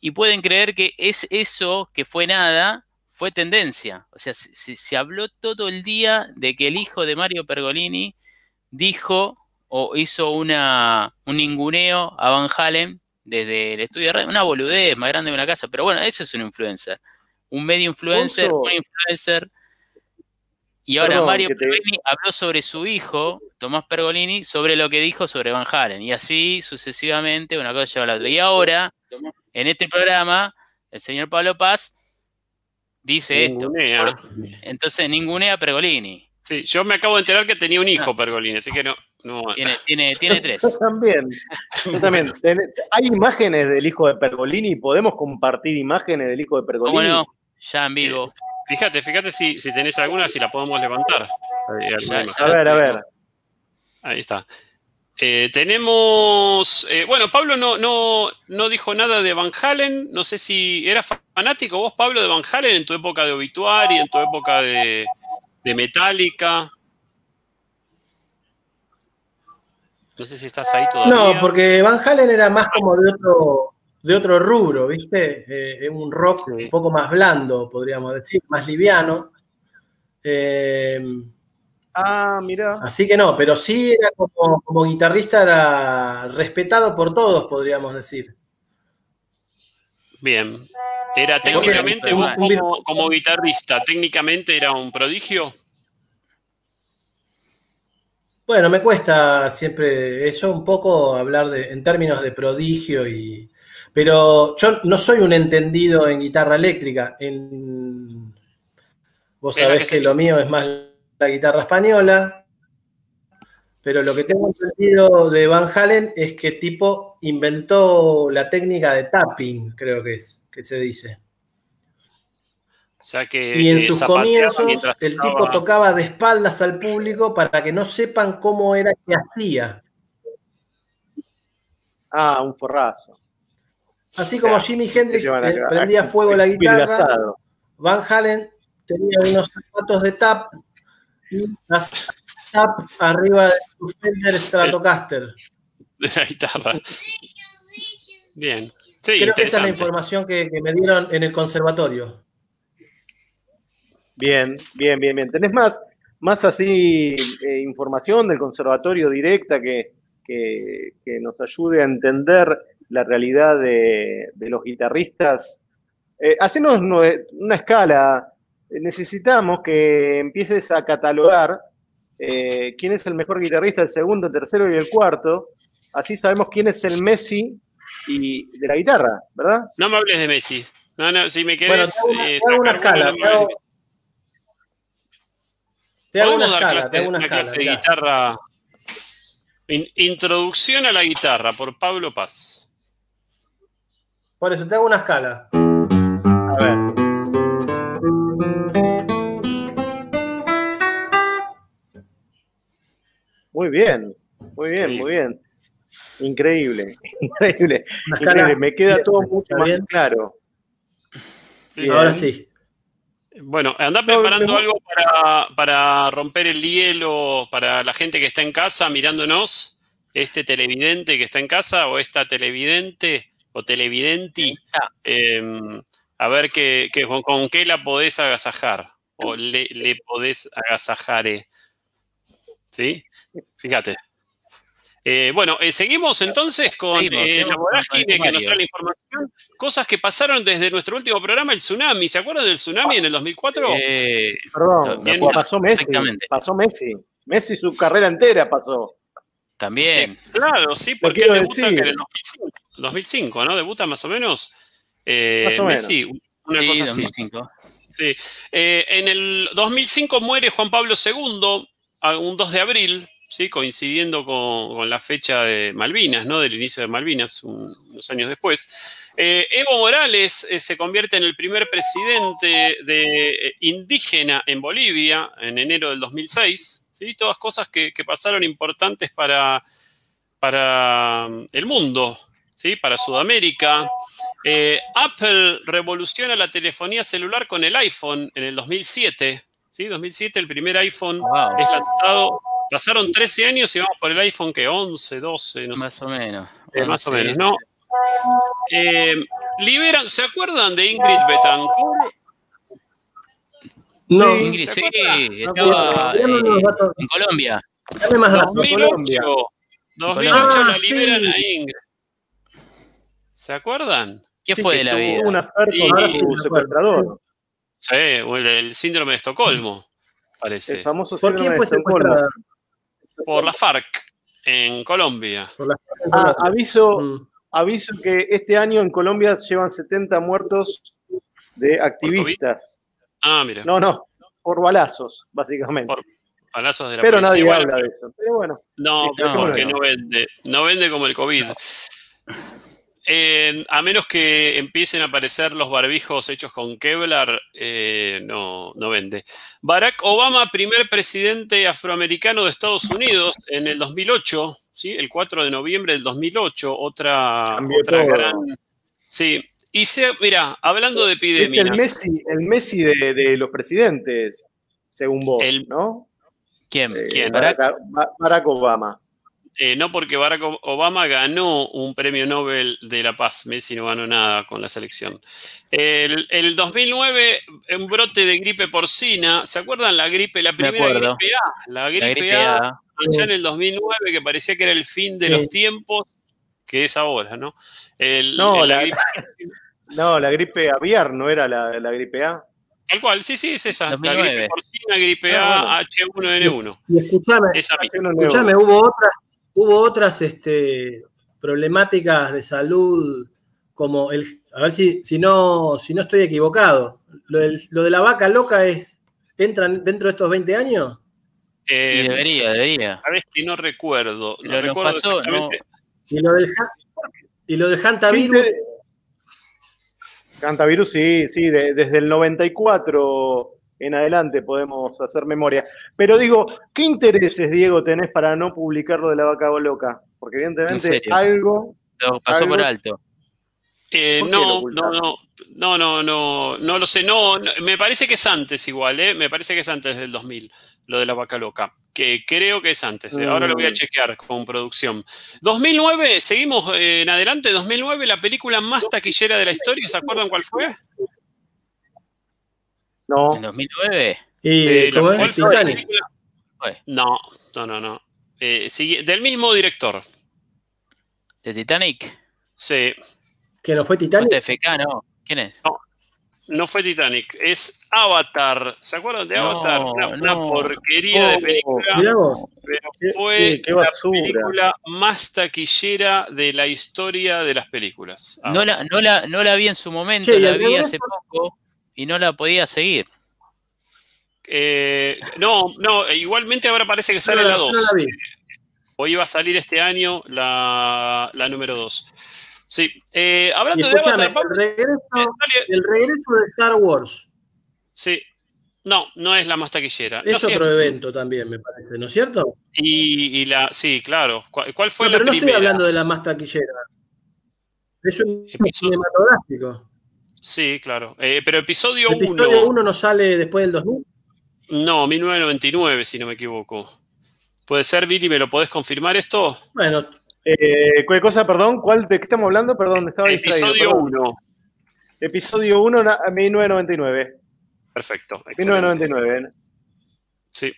Y pueden creer que es eso que fue nada, fue tendencia. O sea, se, se- se habló todo el día de que el hijo de Mario Pergolini dijo o hizo una, un ninguneo a Van Halen desde el estudio de radio, una boludez más grande de una casa, pero bueno, eso es un influencer. Un medio influencer, Oso. un influencer. Y ahora Perdón, Mario que te- Pergolini habló sobre su hijo, Tomás Pergolini, sobre lo que dijo sobre Van Halen. Y así sucesivamente, una cosa lleva a la otra. Y ahora, en este programa, el señor Pablo Paz dice esto. Entonces, ningunea a Pergolini. Sí, yo me acabo de enterar que tenía un hijo Pergolini, así que no. No Tiene, tiene, tiene tres. Yo también. Yo también. Hay imágenes del hijo de Pergolini. ¿Podemos compartir imágenes del hijo de Pergolini? ¿Cómo no? Ya en vivo. Fíjate, fíjate si, si tenés alguna, si la podemos levantar. Ahí, Ya. A ver, a ver. Ahí está. Eh, tenemos. eh, bueno, Pablo no, no, no dijo nada de Van Halen. No sé si eras fanático vos, Pablo, de Van Halen en tu época de Obituary, en tu época de, de Metallica. No sé si estás ahí todavía. No, porque Van Halen era más como de otro, de otro rubro, ¿viste? Eh, es un rock Sí. un poco más blando, podríamos decir, más liviano. Eh, Ah, mira. así que no, pero sí era como, como guitarrista, era respetado por todos, podríamos decir. Bien. Era técnicamente, vos un- un- como, como guitarrista, técnicamente era un prodigio. Bueno, me cuesta siempre eso un poco hablar de, en términos de prodigio y. Pero yo no soy un entendido en guitarra eléctrica. En... Vos sabés que que, lo mío es más la guitarra española. Pero lo que tengo entendido de Van Halen es que tipo inventó la técnica de tapping, creo que es, que se dice. O sea que. Y en eh, sus comienzos el tipo tocaba. de espaldas al público para que no sepan cómo era que hacía. Ah, un forrazo. Así como Jimi Hendrix eh, prendía a- fuego la guitarra. Van Halen tenía unos zapatos de tap y las tap arriba de su Fender Stratocaster. de la guitarra. Bien. Sí, Creo que esa es la información que, que me dieron en el conservatorio. Bien, bien, bien, bien. ¿Tenés más, más así eh, información del conservatorio directa que, que- que nos ayude a entender la realidad de, de los guitarristas? Eh, hacenos una escala. Necesitamos que empieces a catalogar eh, quién es el mejor guitarrista, el segundo, el tercero y el cuarto. Así sabemos quién es el Messi y de la guitarra, ¿verdad? No me hables de Messi. No, no, si me Bueno, te hago una, eh, te hago una sacar uno, escala. no me Te hago, hables. Te hago una Podemos dar escala, clase- te hago una una escala. clase de mirá. guitarra. In- introducción a la guitarra por Pablo Paz. Por eso te hago una escala. A ver. Muy bien, muy bien, Sí. muy bien. Increíble, increíble. Me queda todo mucho ¿Está más bien? claro. Sí. Bien. Ahora sí. Bueno, anda preparando no. algo para, para romper el hielo para la gente que está en casa mirándonos, este televidente que está en casa o esta televidente o televidenti, eh, a ver qué, qué- con, con qué la podés agasajar o le, le podés agasajar. eh. ¿Sí? Fíjate. Eh, bueno, eh, seguimos entonces con Seguimos, eh, seguimos la con vorágine que nos trae la información. Cosas que pasaron desde nuestro último programa, el tsunami. ¿Se acuerdan del tsunami en el 2004? eh, Perdón, Bien, pasó Messi, pasó Messi. Messi su carrera entera pasó. también. Claro, sí, porque él debuta en el 2005, 2005, ¿no? Debuta más o menos. Eh, Más o menos. Messi, una Sí, cosa así. 2005. Sí. Eh, en el 2005 muere Juan Pablo II, un 2 de abril, ¿sí? coincidiendo con, con la fecha de Malvinas, ¿no? del inicio de Malvinas, un- unos años después. Eh, Evo Morales eh, se convierte en el primer presidente de, eh, indígena en Bolivia en enero del 2006. ¿sí? Todas cosas que, que pasaron importantes para, para mm, el mundo, ¿sí? para Sudamérica. Apple revoluciona la telefonía celular con el iPhone en el 2007. ¿sí? 2007, el primer iPhone Wow. es lanzado. Pasaron 13 años y vamos por el iPhone que 11, 12, no sé. Más o menos. Eh, Bueno, más o sí. menos, ¿no? Eh, liberan, ¿se acuerdan de Ingrid Betancourt? No, Ingrid, ¿se sí, estaba eh, en Colombia. dame más datos. 2008. 2008 Ah, la liberan sí. a Ingrid. ¿Se acuerdan? ¿Qué Sí, fue de la vida? una Y- con sí, secuestrador. Sí, o el, el síndrome de Estocolmo, parece. El famoso ¿Por quién fue secuestrada? Por la FARC en Colombia. Por la- Ah, aviso, Mm. aviso que este año en Colombia llevan 70 muertos de activistas. Ah, mira, No, no, por balazos, básicamente. Por palazos de la Pero policía. nadie Bueno, habla de eso. Pero bueno, No, No, porque bueno. no vende. No vende como el COVID. Eh, a menos que empiecen a aparecer los barbijos hechos con Kevlar, eh, no, no vende. Barack Obama, primer presidente afroamericano de Estados Unidos en el 2008, ¿sí? el 4 de noviembre del 2008, otra, otra gran... Sí, y se, mira, hablando de es epidemias... el Messi, el Messi de, de los presidentes, según vos, El- ¿no? ¿Quién? Eh, ¿Quién? Barack, Ba- Barack Obama. Eh, no porque Barack Obama ganó un premio Nobel de la Paz. Messi no ganó nada con la selección. El, el 2009, un brote de gripe porcina. ¿Se acuerdan la gripe, la primera gripe A? La gripe, La gripe A, A. allá en el 2009, que parecía que era el fin de Sí. los tiempos, que es ahora, ¿no? El- No, el- la la- gripe- No, la gripe aviar no era la, la gripe A. tal cual, sí, sí, es esa. La 2009. gripe porcina, gripe Ah, A, H1N1. Y Esa no leo. escúchame, hubo otras, hubo otras este, problemáticas de salud como el. A ver si, si, no, si no estoy equivocado. Lo, del- lo de la vaca loca es. ¿Entran dentro de estos 20 años? Eh, debería, debería. Sabes que no recuerdo. No Pero recuerdo pasó, exactamente. Y lo del, y lo del Hantavirus. Cantavirus, sí, sí, de- desde el 94 en adelante podemos hacer memoria. Pero digo, ¿qué intereses, Diego, tenés para no publicar lo de la vaca loca? Porque ¿En evidentemente algo... Lo pasó Algo- por alto. Eh, ¿Por qué lo no, no, no, no, no, no, no lo sé. No, no, me parece que es antes igual, ¿eh? Me parece que es antes del 2000, lo de la vaca loca. Que creo que es antes. ¿eh? Ahora lo voy a Mm. chequear con producción. 2009, seguimos eh, en adelante. 2009, la película más taquillera de la historia. ¿Se acuerdan cuál fue? No, En 2009. Y Eh, ¿cómo es? ¿cuál fue la Titanic. No, no, no, no. Eh, sigue- del mismo director. ¿De Titanic? Sí, Que no fue Titanic. JFK, no. ¿Quién es? no fue Titanic, es Avatar. ¿Se acuerdan de No, Avatar? Una, una no. porquería de Oh, película. Pero fue qué- qué la película más taquillera de la historia de las películas. No la, no, la, no la vi en su momento, Che, ¿y la vi hace poco y no la podía seguir. eh, no, no, igualmente ahora parece que sale No, la no 2. la vi. o iba a salir este año la, la número 2. Sí, eh, hablando de Avatar, el regreso, el regreso de Star Wars sí, no, no es la más taquillera. es No otro evento también, me parece, ¿no es cierto? Y, y la, sí, claro. ¿Cuál, cuál fue No, la pero no estoy primera? hablando de la más taquillera. Es un Episodio- cinematográfico. Sí, claro. Eh, pero episodio ¿El 1. episodio 1 no sale después del 2000? No, 1999, si no me equivoco. ¿Puede ser, Billy? ¿Me lo podés confirmar esto? Bueno, Eh, ¿Qué cosa, perdón? ¿Cuál, ¿De qué estamos hablando? Perdón, estaba. Episodio perdón. 1. Episodio 1, na- 1999. Perfecto. excelente. 1999. Sí.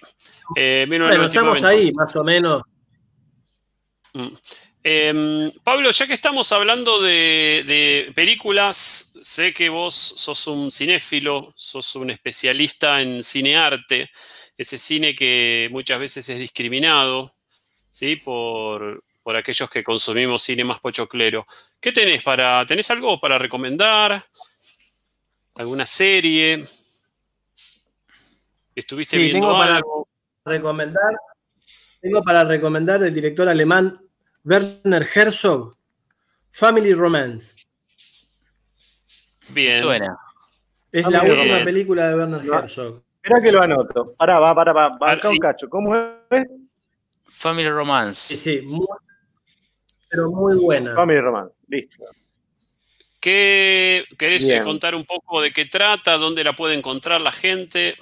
Eh, bueno, 1999. estamos ahí, más o menos. Mm. Eh, Pablo, ya que estamos hablando de, de películas, sé que vos sos un cinéfilo, sos un especialista en cinearte, ese cine que muchas veces es discriminado, ¿sí? Por, por aquellos que consumimos cine más pochoclero. ¿Qué tenés para, tenés algo para recomendar? ¿Alguna serie? ¿Estuviste Sí, viendo tengo para- algo? Recomendar, tengo para recomendar del director alemán Werner Herzog, Family Romance. Bien. Suena. Es la última película de Werner. Herzog. Espera que lo anoto. Pará, va, para, va, va, acá un cacho. ¿Cómo es? Family Sí, Romance. sí, muy- pero muy buena. Family Romance. Listo. ¿Qué querés Bien. contar un poco de qué trata? ¿Dónde la puede encontrar la gente?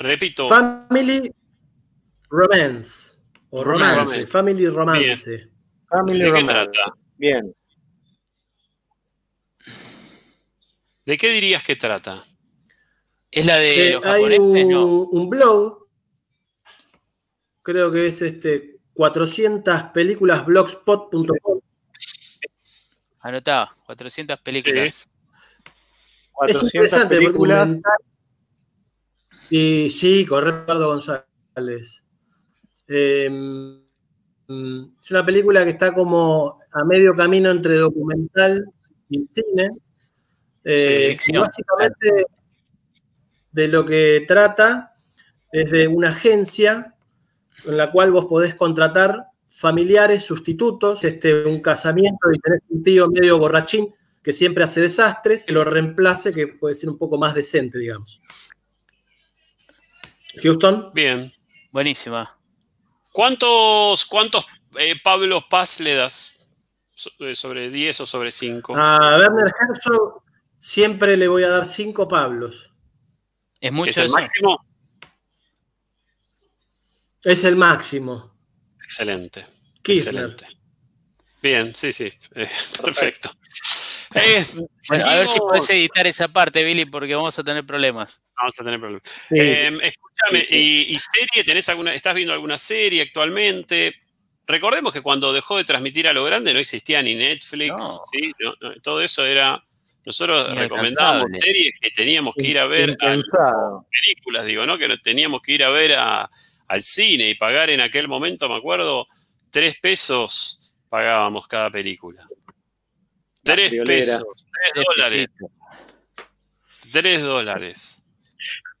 Repito, Family Romance. O Romance. Romance. Family Romance. Family ¿de qué Romance. trata? Bien. ¿De qué dirías que trata? ¿Es la de Eh, los hay un, No. un blog, creo que es este 400 películas blogspot.com. Anotá, 400 películas. Es 400 interesante porque películas. comentar- Y sí, con Ricardo González. Eh, mm, es una película que está como a medio camino entre documental y cine. Eh, Sí, y ficción. básicamente de lo que trata es de una agencia en la cual vos podés contratar familiares, sustitutos, este, un casamiento y tenés un tío medio borrachín que siempre hace desastres, que lo reemplace, que puede ser un poco más decente, digamos. Houston, Bien. Buenísima. ¿Cuántos, cuántos eh, Pablo Paz le das? Eh, ¿Sobre 10 o sobre 5? a Werner Herzog siempre le voy a dar cinco Pablos. ¿Es mucho ¿Es el eso? máximo? Es el máximo. Excelente. Kirchner. Excelente. Bien, sí, sí. eh, perfecto. Bueno, a ver si podés editar esa parte, Billy, porque vamos a tener problemas. Vamos a tener problemas. Sí. Eh, escúchame, y, y serie? ¿Tenés alguna, ¿Estás viendo alguna serie actualmente? Recordemos que cuando dejó de transmitir a lo grande no existía ni Netflix, No. ¿sí? No, no, todo eso era. Nosotros recomendábamos series que teníamos que ir a ver, a películas, digo, ¿no? Que teníamos que ir a ver a, al cine y pagar en aquel momento, me acuerdo, tres pesos pagábamos cada película. Tres friolera. pesos, tres dólares. Tres dólares.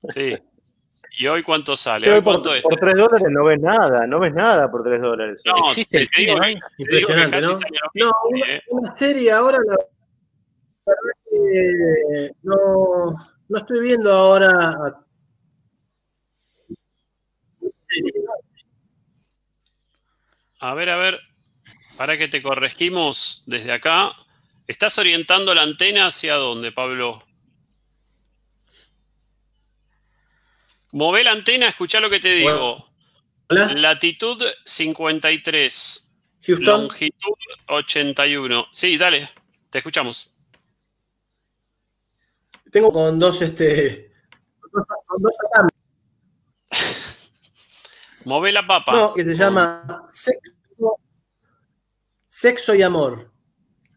Sí. ¿Y hoy cuánto sale? ¿Hoy por, cuánto es? por 3 dólares no ves nada, no ves nada por 3 dólares. No, ¿Existe te digo que Impresionante, ¿no? No, una, ¿eh? una serie ahora, la verdad que no, no estoy viendo ahora. A ver, a ver, para que te corregimos desde acá. ¿Estás orientando la antena hacia dónde, Pablo? Mové la antena, escuchá lo que te digo. Hola, Latitud 53, Houston. longitud 81. Sí, dale, te escuchamos. Tengo con dos, este, con dos, con dos Mové la papa. ¿no? que se llama sexo, sexo y amor.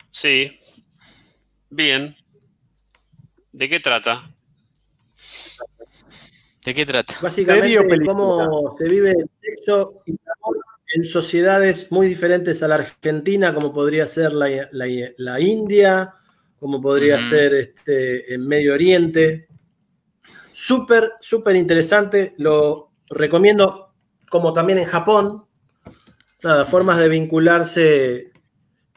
Sí. Bien. ¿De qué trata? ¿De qué trata? Básicamente, cómo se vive el sexo y el amor en sociedades muy diferentes a la Argentina, como podría ser la, la- la India, como podría ser este, en Medio Oriente. Súper, súper interesante. Lo recomiendo, como también en Japón. Nada, formas de vincularse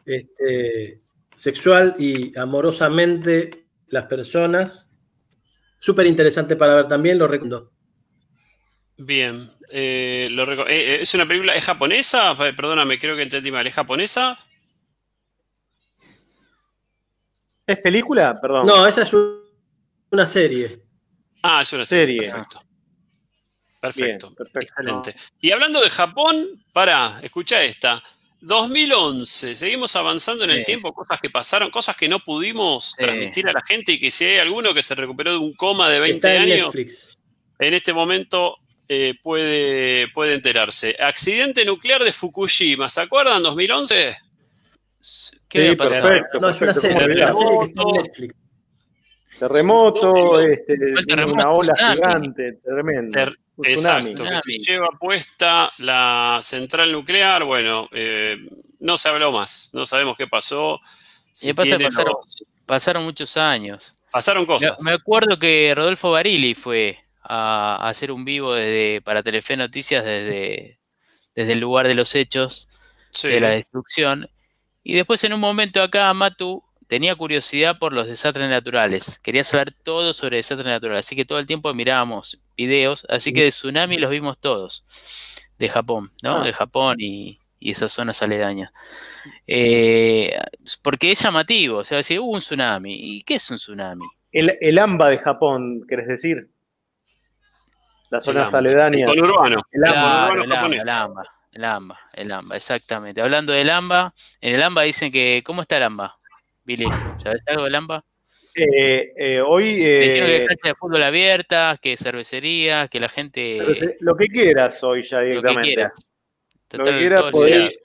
este, sexual y amorosamente las personas. Súper interesante para ver también, lo recomiendo. Bien. eh, lo reco- eh, eh, ¿Es una película? ¿Es japonesa? Perdóname, creo que entendí mal. ¿Es japonesa? ¿Es película? Perdón. No, esa es un- una serie. Ah, es una serie. Serie. Perfecto. Perfecto. Bien, perfecto. Excelente. Y hablando de Japón, para, escucha esta. 2011, seguimos avanzando en el Sí. tiempo, cosas que pasaron, cosas que no pudimos Sí. transmitir a la gente y que si hay alguno que se recuperó de un coma de 20 Está en años, Netflix. en este momento eh, puede, puede enterarse. Accidente nuclear de Fukushima, ¿se acuerdan? 2011. ¿Qué había Sí, pasado? perfecto. No, es una perfecto, serie, ¿cómo es una olvidar? serie que está en Terremoto. Netflix. Terremoto, este, terremoto, una ola gigante, tremendo. Ter- Tsunami. Exacto, que se lleva puesta la central nuclear. Bueno, eh, no se habló más, no sabemos qué pasó. Y pasa, tiene pasaron, los- pasaron muchos años. pasaron Me, cosas. me acuerdo que Rodolfo Barili fue a, a hacer un vivo desde, para Telefe Noticias desde, desde el lugar de los hechos Sí. de la destrucción. Y después en un momento acá Matu tenía curiosidad por los desastres naturales. Quería saber todo sobre desastres naturales. Así que todo el tiempo mirábamos videos. Así que de tsunami los vimos todos. De Japón, ¿no? Ah. De Japón y, y esas zonas aledañas. Eh, porque es llamativo. O sea, si hubo un tsunami. ¿Y qué es un tsunami? El, el AMBA de Japón, ¿querés decir? Las zonas El aledañas. El AMBA. Claro, conurbano el AMBA, japonés. el AMBA, el AMBA, el AMBA, exactamente. Hablando del AMBA, en el AMBA dicen que, ¿cómo está el AMBA? Billy, ¿sabes algo del AMBA? Eh, eh, hoy Me dijeron que eh, hay cancha de fútbol abierta, que cervecería, que la gente lo que quieras hoy ya lo que directamente. quieras. Lo que quieras podés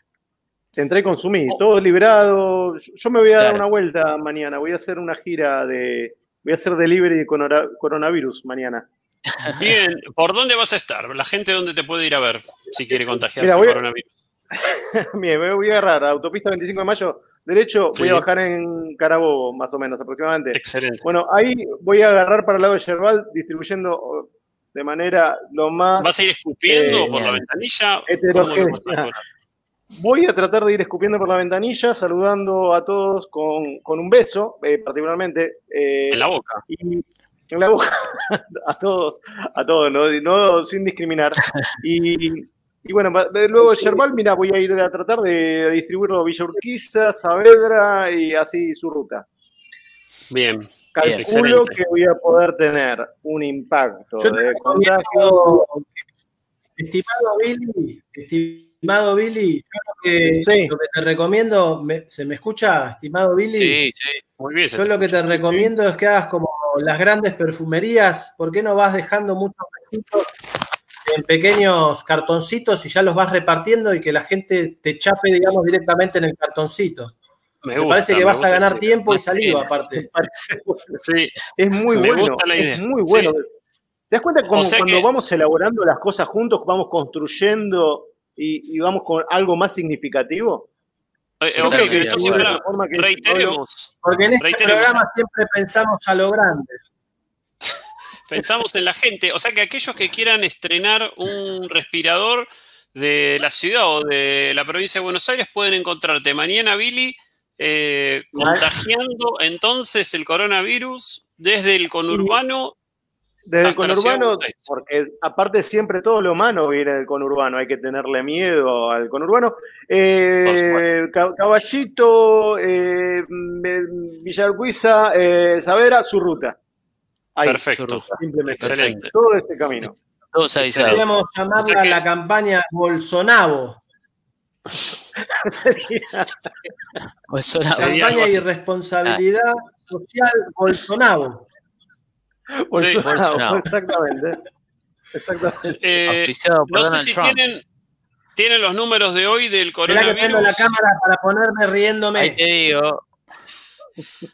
entrar y consumir. Todo liberado. Yo me voy a dar una vuelta mañana. Voy a hacer una gira de. Voy a hacer delivery de coronavirus mañana. Bien, ¿por dónde vas a estar? La gente dónde te puede ir a ver si quiere contagiarse Mira, por voy a- coronavirus. Bien, me voy a agarrar autopista 25 de mayo, derecho, voy a bajar en Carabobo, más o menos, aproximadamente. Excelente. Bueno, ahí voy a agarrar para el lado de Yerbal, distribuyendo de manera lo más... ¿Vas a ir escupiendo Eh, por la ventanilla? ¿Cómo lo Heterogénea. vas a lograr? Voy a tratar de ir escupiendo por la ventanilla, saludando a todos con, con un beso, eh, particularmente. eh, En la boca. y en la boca a todos, a todos, no, no sin discriminar. Y, y bueno, de- luego Yerbal, mira, voy a ir a tratar de distribuirlo Villa Urquiza, Saavedra y así su ruta. Bien. Calculo excelente. que voy a poder tener un impacto Yo de contagio. estimado Billy, estimado Billy, yo lo que, Sí. lo que te recomiendo, me- ¿se me escucha, estimado Billy? Sí, sí. Muy bien. Yo lo que te recomiendo es que hagas como las grandes perfumerías, ¿por qué no vas dejando muchos besitos en pequeños cartoncitos y ya los vas repartiendo y que la gente te chape, digamos, directamente en el cartoncito? Me, Me, gusta, parece que me vas a ganar tiempo y saliva bien. aparte. Sí, Es muy Me bueno, gusta la idea. es muy bueno. ¿Te das cuenta como O sea cuando que- vamos elaborando las cosas juntos, vamos construyendo y, y vamos con algo más significativo? Eh, Yo ok, creo que forma que reiteremos. Porque en este Reiteremos. programa siempre pensamos a lo grande. Pensamos en la gente. O sea que aquellos que quieran estrenar un respirador de la ciudad o de la provincia de Buenos Aires pueden encontrarte mañana, Billy, eh, contagiando entonces el coronavirus desde el conurbano. Desde el conurbano, porque aparte siempre todo lo humano viene del conurbano, hay que tenerle miedo al conurbano. Eh, Caballito, eh, Villarcuiza, eh, Savera, su ruta. Ahí, Perfecto. simplemente. Excelente. Todo este camino. Todos avisados. Podríamos llamarla O sea que- la campaña Bolsonaro. Bolsonaro. Campaña así. y responsabilidad social Bolsonaro. Bolsonaro, Bolsonaro. Exactamente. Exactamente. Eh, no sé Donald si Trump. tienen, tienen los números de hoy del Esperá que coronavirus. la cámara para ponerme Ahí riéndome. te digo.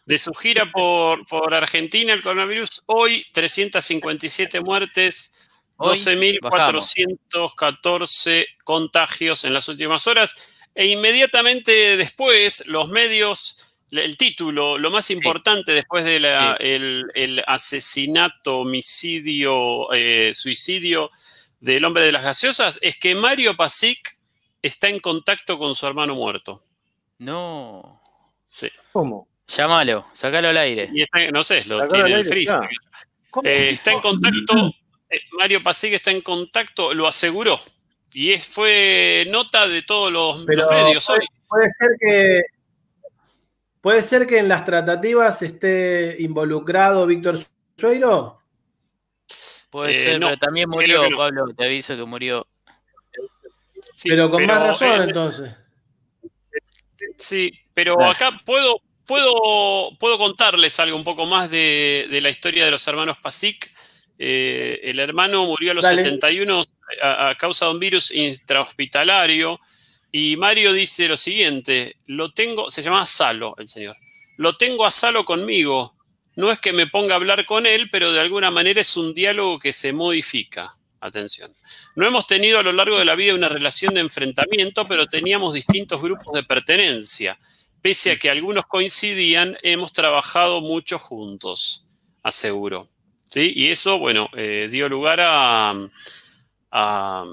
De su gira por, por Argentina, el coronavirus. Hoy, 357 muertes, Hoy 12.414 contagios en las últimas horas. E inmediatamente después, los medios, el título, lo más importante después del el asesinato, homicidio, eh, suicidio del hombre de las gaseosas, es que Mario Pasic está en contacto con su hermano muerto. No. Sí. ¿Cómo? Llámalo, sacalo al aire. Y está, no sé, lo Sacalo tiene el aire, freezer. Eh, está en contacto, eh, Mario Pasic está en contacto, lo aseguró. Y es, fue nota de todos los, Pero los medios hoy. puede ser que puede ser que en las tratativas esté involucrado Víctor Sueiro. Puede Eh, ser, no, pero también murió, no. Pablo. Te aviso que murió. Sí, pero con más razón eh, entonces. Sí, pero Claro. acá puedo, puedo, puedo contarles algo un poco más de, de la historia de los hermanos Pasic. Eh, el hermano murió a los Dale. 71 a, a causa de un virus intrahospitalario. Y Mario dice lo siguiente: lo tengo, se llama Salo, el señor. Lo tengo a Salo conmigo. No es que me ponga a hablar con él, pero de alguna manera es un diálogo que se modifica. Atención. No hemos tenido a lo largo de la vida una relación de enfrentamiento, pero teníamos distintos grupos de pertenencia. Pese a que algunos coincidían, hemos trabajado mucho juntos, aseguro. ¿Sí? Y eso, bueno, eh, dio lugar a, a,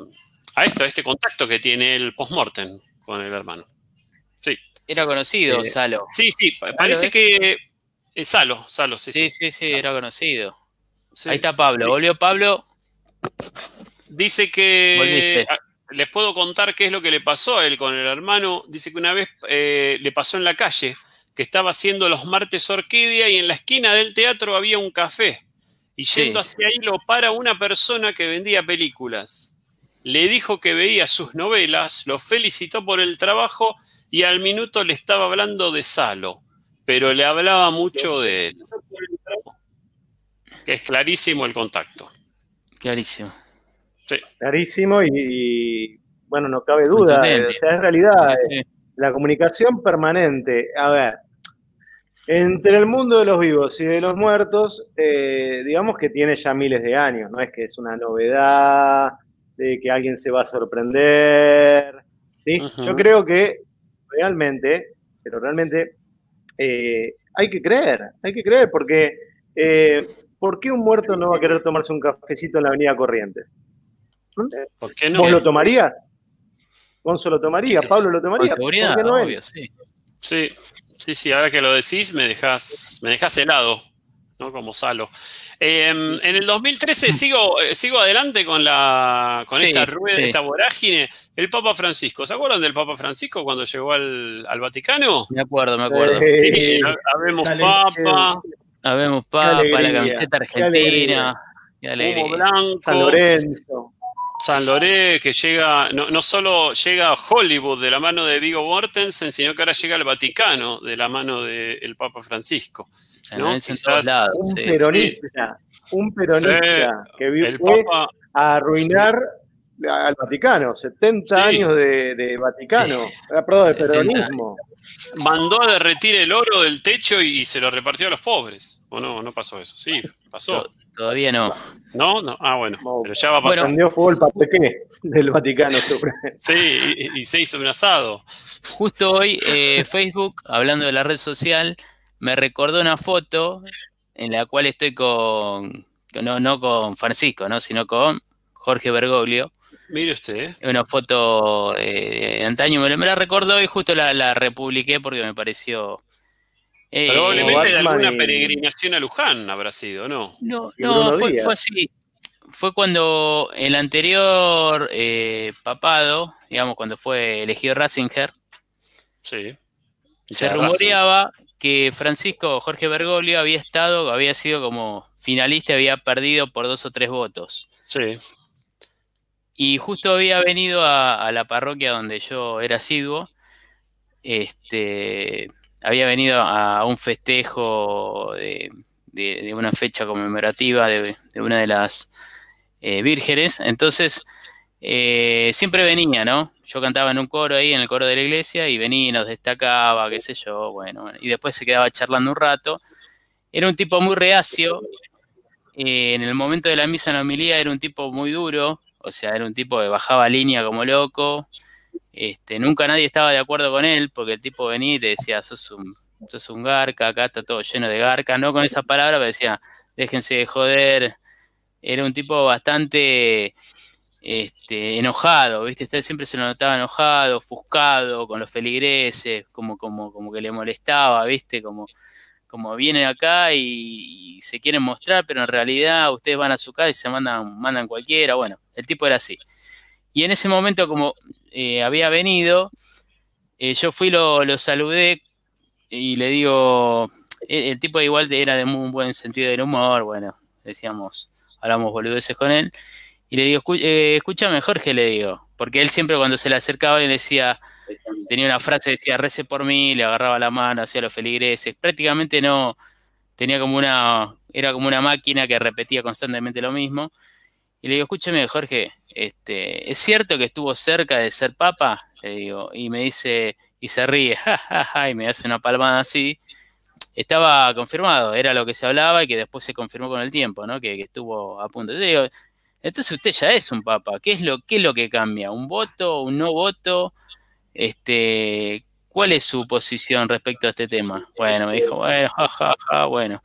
a esto, a este contacto que tiene el postmortem con el hermano. Era conocido, Eh, Salo. Sí, sí, pa- parece ¿ves? que. eh, Salo, Salo, sí, sí. Sí, sí, sí, era conocido. sí. Ahí está Pablo. Volvió Pablo. Dice que Volviste. Les puedo contar qué es lo que le pasó a él con el hermano. Dice que una vez eh, le pasó en la calle, que estaba haciendo los martes orquídea y en la esquina del teatro había un café. Y Sí. yendo hacia ahí lo para una persona que vendía películas. Le dijo que veía sus novelas, lo felicitó por el trabajo y al minuto le estaba hablando de Salo, pero le hablaba mucho de él. Que es clarísimo el contacto. Clarísimo. Clarísimo y, y, bueno, no cabe duda. Eh, o sea, es realidad. Sí, eh, sí. La comunicación permanente. A ver, entre el mundo de los vivos y de los muertos, eh, digamos que tiene ya miles de años, no es que es una novedad, de que alguien se va a sorprender. ¿sí? Yo creo que realmente, pero realmente eh, hay que creer, hay que creer, porque eh, ¿por qué un muerto no va a querer tomarse un cafecito en la Avenida Corrientes? ¿Por qué no? ¿Vos lo tomarías? Gonzo lo tomaría, Pablo lo tomaría. ¿Por qué no obvio, sí. Sí, sí, sí, ahora que lo decís me dejas, me dejas helado, ¿no? Como Salo. Eh, en el 2013 sigo, eh, sigo adelante con la con Sí, esta rueda, sí. esta vorágine. El Papa Francisco, ¿se acuerdan del Papa Francisco cuando llegó al, al Vaticano? Me acuerdo, me acuerdo. Eh, Sí, habemos Papa, Habemos papa, alegría, la camiseta qué alegría. argentina. Qué alegría. Humo Blanco, San Lorenzo. San Loré, que llega, no, no solo llega a Hollywood de la mano de Vigo Mortensen, sino que ahora llega al Vaticano de la mano del Papa Francisco. San ¿no? Lorenzo en Quizás todos lados. Un sí. peronista, un peronista que vi- El fue Papa, a arruinar al Vaticano, 70 Sí. años de, de Vaticano, ah, perdón, de 70 peronismo. mandó a derretir el oro del techo y, se lo repartió a los pobres. ¿O no? No pasó eso. Sí, pasó. To- Todavía no. No, no. Ah, bueno. No. Pero ya va a Bueno. pasar. Prendió fuego el papequé del Vaticano. Sí, y, y se hizo un asado. Justo hoy eh, Facebook, hablando de la red social, me recordó una foto en la cual estoy con, no, no con Francisco, ¿no? sino con Jorge Bergoglio. Mire usted, ¿eh? Una foto eh, de antaño, me, la- me la recordó y justo la, la republiqué porque me pareció... eh, Probablemente de alguna y- peregrinación a Luján habrá sido, ¿no? No, no, fue, fue así. Fue cuando el anterior eh, papado, digamos, cuando fue elegido Ratzinger, Sí. se rumoreaba que Francisco Jorge Bergoglio había estado, había sido como finalista, había perdido por dos o tres votos. Sí. Y justo había venido a, a la parroquia donde yo era asiduo. Este, había venido a un festejo de, una fecha conmemorativa de, una de las eh, vírgenes. Entonces, eh, siempre venía, ¿no? Yo cantaba en un coro ahí, en el coro de la iglesia, y venía y nos destacaba, qué sé yo, bueno, bueno. y después se quedaba charlando un rato. Era un tipo muy reacio. eh, en el momento de la misa en la homilía era un tipo muy duro, o sea, era un tipo que bajaba línea como loco. Este, nunca nadie estaba de acuerdo con él, porque el tipo venía y te decía, sos un, sos un garca, acá está todo lleno de garca, no con esa palabra, pero decía, déjense de joder. Era un tipo bastante este, enojado, ¿viste? Este Siempre se lo notaba enojado, ofuscado, con los feligreses, como, como, como que le molestaba, ¿viste? Como, como vienen acá y, y se quieren mostrar, pero en realidad ustedes van a su casa y se mandan, mandan cualquiera. Bueno, el tipo era así. Y en ese momento, como eh, había venido, eh, yo fui, lo, lo saludé y le digo, el, el tipo igual era de muy buen sentido del humor, bueno, decíamos, hablamos boludeces con él. Y le digo, "Escu- eh, escúchame, Jorge, le digo, porque él siempre cuando se le acercaba le decía, tenía una frase, decía, rece por mí, le agarraba la mano, hacía los feligreses, prácticamente no, tenía como una, era como una máquina que repetía constantemente lo mismo. Y le digo, escúchame, Jorge, este, ¿es cierto que estuvo cerca de ser papa? Le digo, y me dice, y se ríe, ja, ja, ja, y me hace una palmada así. Estaba confirmado, era lo que se hablaba y que después se confirmó con el tiempo, ¿no? Que, estuvo a punto. Yo digo, entonces usted ya es un papa, ¿qué es lo, qué es lo que cambia? ¿Un voto, un no voto? Este, ¿cuál es su posición respecto a este tema? Bueno, me dijo, bueno, ja, ja, ja, bueno.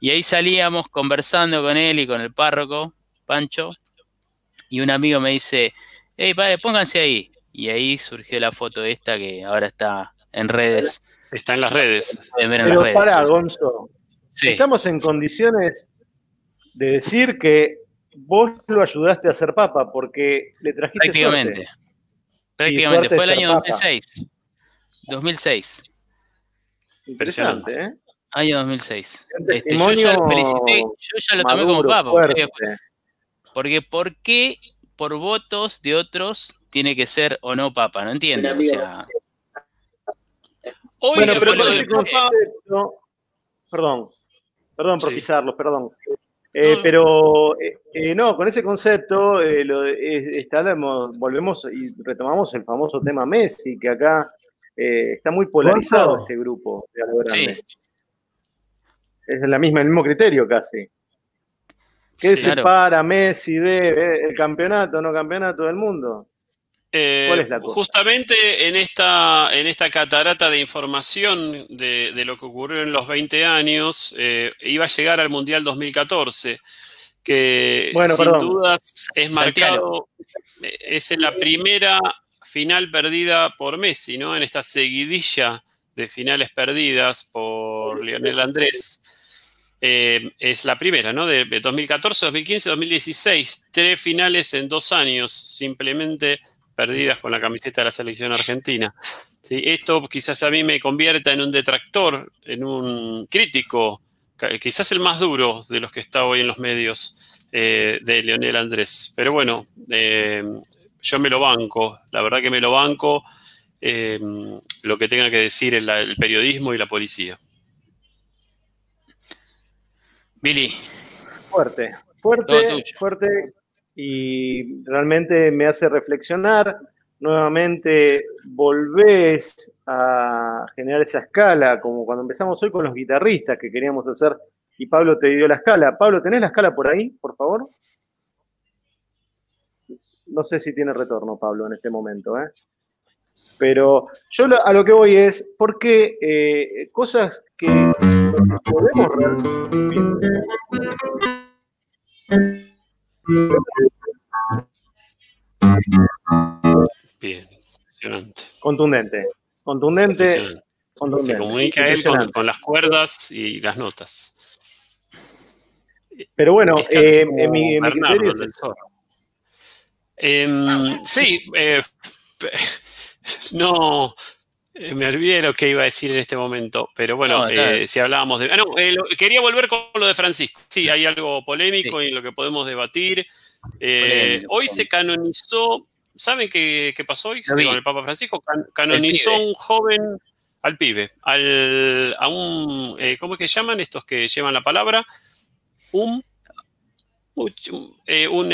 Y ahí salíamos conversando con él y con el párroco, Pancho, y un amigo me dice, hey, padre, pónganse ahí. Y ahí surgió la foto esta que ahora está en redes. Está en las redes. Pero redes. para, sí. Gonzo, Sí. estamos en condiciones de decir que vos lo ayudaste a ser papa porque le trajiste Prácticamente. suerte. Prácticamente. suerte Fue el año papa. 2006. 2006. Interesante, ¿eh? Año 2006. Un Este, yo ya lo felicité, yo ya lo tomé como papa. Porque- ¿por qué por votos de otros tiene que ser o no papa? No entiendo. O sea, Hoy Bueno, pero ese concepto, perdón, perdón por Sí. pisarlos, perdón. Eh, pero eh, eh, no, con ese concepto eh, lo de- eh, está- volvemos y retomamos el famoso tema Messi, que acá eh, está muy polarizado este grupo de algo grande. sí, Es la misma, el mismo criterio casi. ¿Qué Sí, se claro. para Messi de eh, el campeonato, no campeonato del mundo? Eh, ¿Cuál es la cosa? Justamente en esta, en esta catarata de información de, de lo que ocurrió en los 20 años, eh, iba a llegar al Mundial 2014, que Bueno, sin perdón. dudas es marcado, es la primera final perdida por Messi, ¿no? En esta seguidilla de finales perdidas por Lionel Andrés. Eh, es la primera, ¿no? De, de 2014, 2015, 2016. Tres finales en dos años, simplemente perdidas con la camiseta de la selección argentina. ¿Sí? Esto quizás a mí me convierta en un detractor, en un crítico, quizás el más duro de los que está hoy en los medios eh, de Leonel Andrés. Pero bueno, eh, yo me lo banco, la verdad que me lo banco, lo que tenga que decir el periodismo y la policía. Billy, Fuerte, fuerte, fuerte y realmente me hace reflexionar. Nuevamente volvés a generar esa escala, como cuando empezamos hoy con los guitarristas que queríamos hacer y Pablo te dio la escala. Pablo, ¿tenés la escala por ahí, por favor? No sé si tiene retorno, Pablo, en este momento, ¿eh? Pero yo a lo que voy es, ¿por qué eh, cosas que podemos realmente... Bien, impresionante. Contundente, contundente. Impresionante. contundente. Se comunica él con, con las cuerdas y las notas. Pero bueno, Es eh, en mi, en mi criterio del zorro. Em, sí, eh, no, eh, me olvidé lo que iba a decir en este momento, pero bueno, No, eh, si hablábamos de... ah, no, eh, lo- quería volver con lo de Francisco. Sí, hay algo polémico en lo que podemos debatir. Eh, hoy se canonizó, ¿saben qué, qué pasó hoy con el Papa Francisco? Can- canonizó un joven, al pibe, al, a un, ¿cómo es que llaman estos que llevan la palabra? Un... un, un,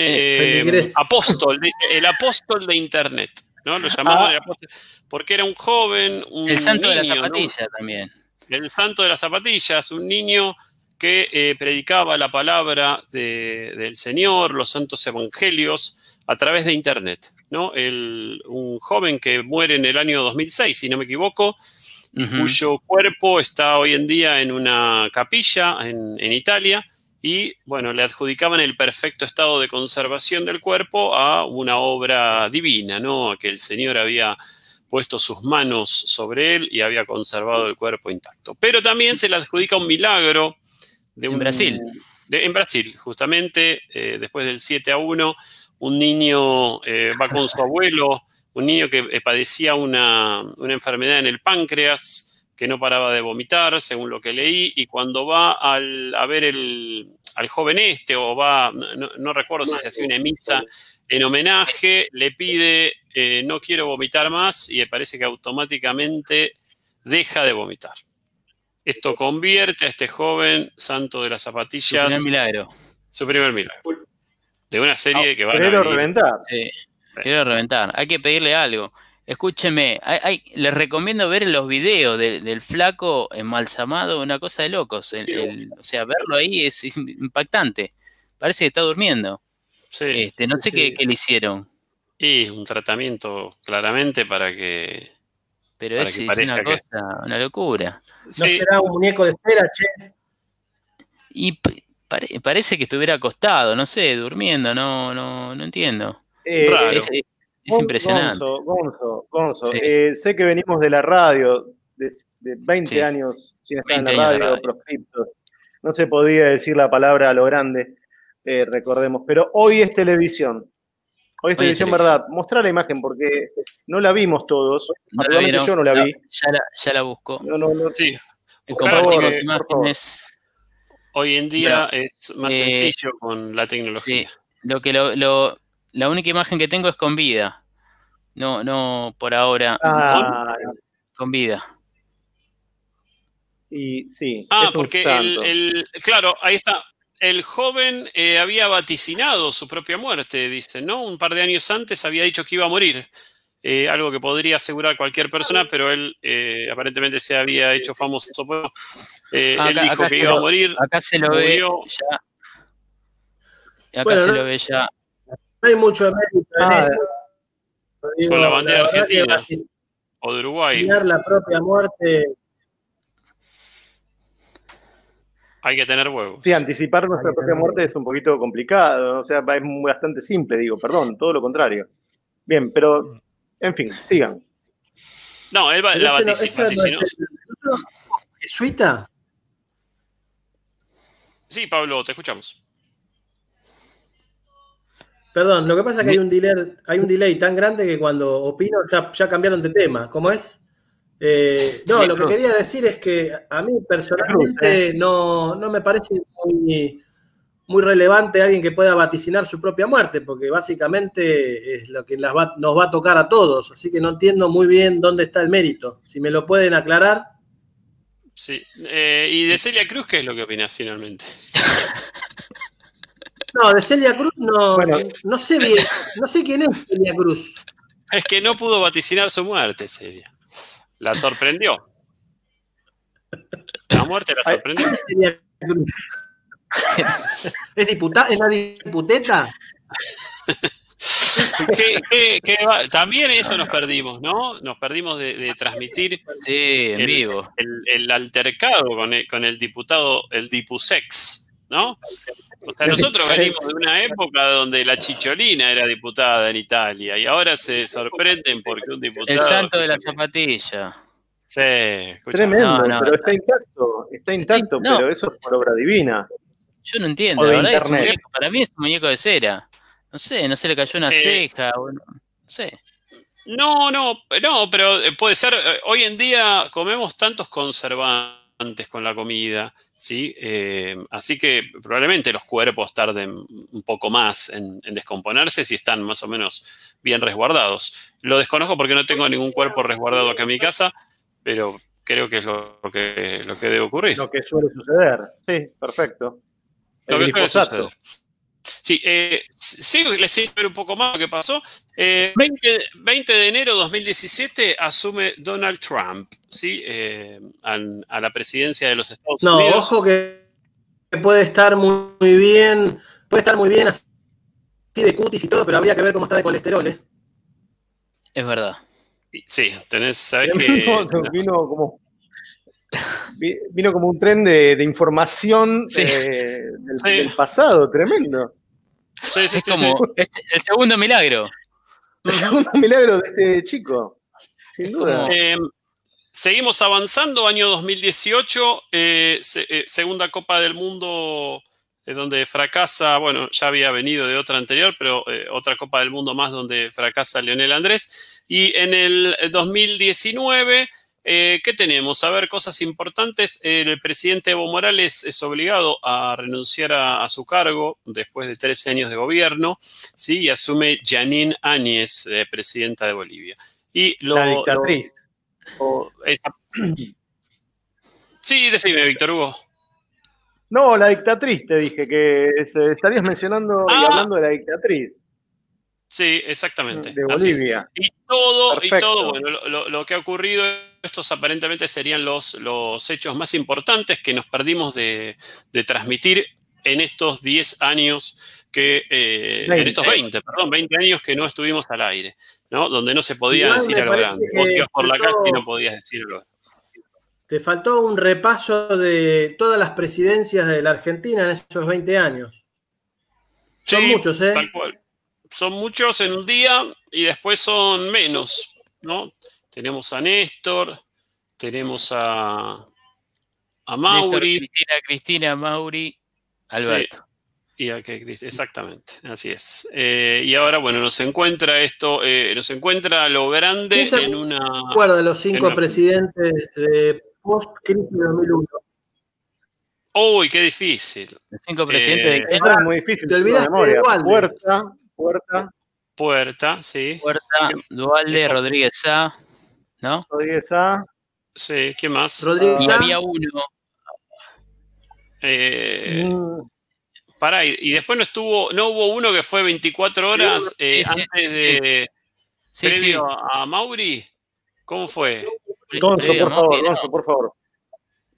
apóstol, el apóstol de Internet, ¿no? Lo llamaban Ah. apóstol, porque era un joven, un El santo de la niño, ¿no? zapatilla también. el santo de las zapatillas, un niño que eh, predicaba la palabra de- del Señor, los santos evangelios, a través de Internet. ¿no? El- un joven que muere en el año 2006, si no me equivoco, cuyo cuerpo está hoy en día en una capilla en, en Italia y, bueno, le adjudicaban el perfecto estado de conservación del cuerpo a una obra divina, ¿no? A que el Señor había puesto sus manos sobre él y había conservado el cuerpo intacto. Pero también se le adjudica un milagro de En un, Brasil. de- en Brasil, justamente, eh, después del 7 a 1, un niño eh, va con su abuelo, un niño que eh, padecía una, una enfermedad en el páncreas, que no paraba de vomitar, según lo que leí, y cuando va al- a ver el, al joven este, o va, no, no- recuerdo si se hacía una misa en homenaje, le pide, eh, no quiero vomitar más, y me parece que automáticamente deja de vomitar. Esto convierte a este joven santo de las Su zapatillas primer milagro. su primer milagro. De una serie que va a venir. reventar. Sí. Quiero reventar. Hay que pedirle algo. Escúcheme, hay- hay- les recomiendo ver los videos de- del flaco embalsamado, una cosa de locos. El- el- o sea, verlo ahí es, es impactante. Parece que está durmiendo. Sí. Este, no sé sí. qué, qué le hicieron, Y un tratamiento claramente para que. pero Para es, que es una que- cosa, una locura. No Sí, será un muñeco de cera, che. Y pare- parece que estuviera acostado, no sé, durmiendo, no, no, no entiendo. Eh, Raro. Es, es Gon- impresionante. Gonzo, Gonzo, Gonzo, Sí. eh, sé que venimos de la radio, de, de 20 Sí. años sin estar 20 en la radio, radio. proscriptos. No se podía decir la palabra a lo grande, eh, recordemos. Pero hoy es televisión. Hoy es Hoy televisión, televisión. verdad. Mostrar la imagen porque no la vimos todos. ¿No lo Particularmente vieron? yo no la vi. Ya la, ya la busco. No, no, no. sí. Favor, imágenes. Hoy en día es más Eh, sencillo con la tecnología. Sí, lo que lo, lo- la única imagen que tengo es con vida. No, no por ahora. Ah, Con vida. y sí. Ah, porque el, claro, ahí está. El joven eh, había vaticinado su propia muerte, dice, ¿no? Un par de años antes había dicho que iba a morir. Eh, algo que podría asegurar cualquier persona, pero él eh, aparentemente se había hecho famoso. eh, Acá- él dijo que se iba a lo- morir. Acá se lo Murió. ve ya. Acá Bueno, se no- lo ve ya. No hay mucho mérito en Ah, eso. Digo, Con la bandera que argentina. O de Uruguay. la propia muerte. Hay que tener huevos. Sí, anticipar nuestra propia muerte es un poquito complicado, o sea, es bastante simple, digo, perdón, todo lo contrario. Bien, pero, en fin, sigan. No, él va, la ese no- ¿Jesuita? Sí, Pablo, te escuchamos. Perdón, lo que pasa es que hay un delay, hay un delay tan grande que cuando opino ya, ya cambiaron de tema. ¿Cómo es? Eh, no, Sí, lo que quería decir es que a mí personalmente no, no me parece muy, muy relevante alguien que pueda vaticinar su propia muerte, porque básicamente es lo que las va- nos va a tocar a todos. Así que no entiendo muy bien dónde está el mérito. Si me lo pueden aclarar. Sí. Eh, ¿Y de Celia Cruz qué es lo que opinas finalmente? No, de Celia Cruz no, Bueno. no sé bien, no sé quién es Celia Cruz. Es que no pudo vaticinar su muerte, Celia. La sorprendió. La muerte la sorprendió. ¿Quién es Celia ¿Es, diputada, ¿Es la diputeta? ¿Qué- qué- qué va? También eso nos perdimos, ¿no? Nos perdimos de, de transmitir Sí, en El- vivo. el, el altercado con el, con el diputado, el dipusex, ¿no? O sea, nosotros venimos de una época donde la chicholina era diputada en Italia y ahora se sorprenden porque un diputado... El santo de la zapatilla. Sí, escucha, Tremendo, No, no. pero está intacto, está intacto, pero eso es por obra divina. Yo no entiendo, la verdad es un internet. muñeco- para mí es un muñeco de cera. No sé, no se le cayó una Eh, ceja, o no, no sé. No, no, no, pero eh, puede ser. eh, Hoy en día comemos tantos conservantes con la comida, ¿sí? Eh, así que probablemente los cuerpos tarden un poco más en, en descomponerse si están más o menos bien resguardados. Lo desconozco porque no tengo ningún cuerpo resguardado acá en mi casa, pero creo que es lo, lo que, lo que debe ocurrir. Lo que suele suceder. Sí, perfecto. Lo que suele suceder. Sí, eh, sí, les sigo ver un poco más lo que pasó. Eh, 20, 20 de enero de 2017 asume Donald Trump ¿sí? Eh, a la presidencia de los Estados No, Unidos. ojo que que puede estar muy, muy bien, puede estar muy bien así de cutis y todo, pero habría que ver cómo está de colesterol, ¿eh? Es verdad. Sí, tenés, sabés que. Vino, vino como vi- vino como un tren de, de información Sí. eh, del, Sí. del pasado, tremendo. Sí, sí, Es sí, como sí. es el segundo milagro. El segundo milagro de este chico, sin duda. Eh, seguimos avanzando, año 2018, eh, se- eh, segunda Copa del Mundo, eh, donde fracasa, bueno, ya había venido de otra anterior, pero eh, otra Copa del Mundo más donde fracasa Leonel Andrés. Y en el 2019, eh, ¿qué tenemos? A ver, cosas importantes. El presidente Evo Morales es obligado a renunciar a, a su cargo después de 13 años de gobierno, ¿sí? Y asume Janine Áñez, eh, presidenta de Bolivia. Y lo, la lo- dictatriz. o esa- Sí, decime, Víctor Hugo. No, la dictatriz, te dije, que estarías mencionando y Ah. hablando de la dictatriz Sí, exactamente. de. Bolivia. Y todo, y todo, bueno, lo, lo- que ha ocurrido, estos aparentemente serían los, los hechos más importantes que nos perdimos de, de transmitir en estos 10 años que, eh, en 20. estos 20, perdón, 20 años que no estuvimos al aire, ¿no? Donde no se podía decir me a lo parece grande. Vos ibas por la calle y no podías decir lo Te faltó un repaso de todas las presidencias de la Argentina en esos 20 años. Son muchos, ¿eh? Tal cual. Son muchos en un día y después son menos, ¿no? Tenemos a Néstor, tenemos a, a Néstor, Mauri Cristina, Cristina, Mauri, Alberto. y a que exactamente, así es. Eh, y ahora, bueno, nos encuentra esto, eh, nos encuentra lo grande ¿Quién se en una. acuerda de los cinco una- presidentes de post-crisis de 2001? Uy, qué difícil. Los cinco presidentes Eh, de es muy difícil. Te memoria. de. Puerta, puerta, Puerta, sí. Puerta, Dualde, Rodríguez Sá, ¿no? Rodríguez A. Sí, ¿qué más? Rodríguez Y Sá. había uno, Eh, Mm, Pará, y, y después no estuvo, no hubo uno que fue 24 horas eh, Sí, sí, antes sí. de sí, sí. previo a Mauri. ¿Cómo fue? Gonzo, Previo por a favor. Gonzo, por favor.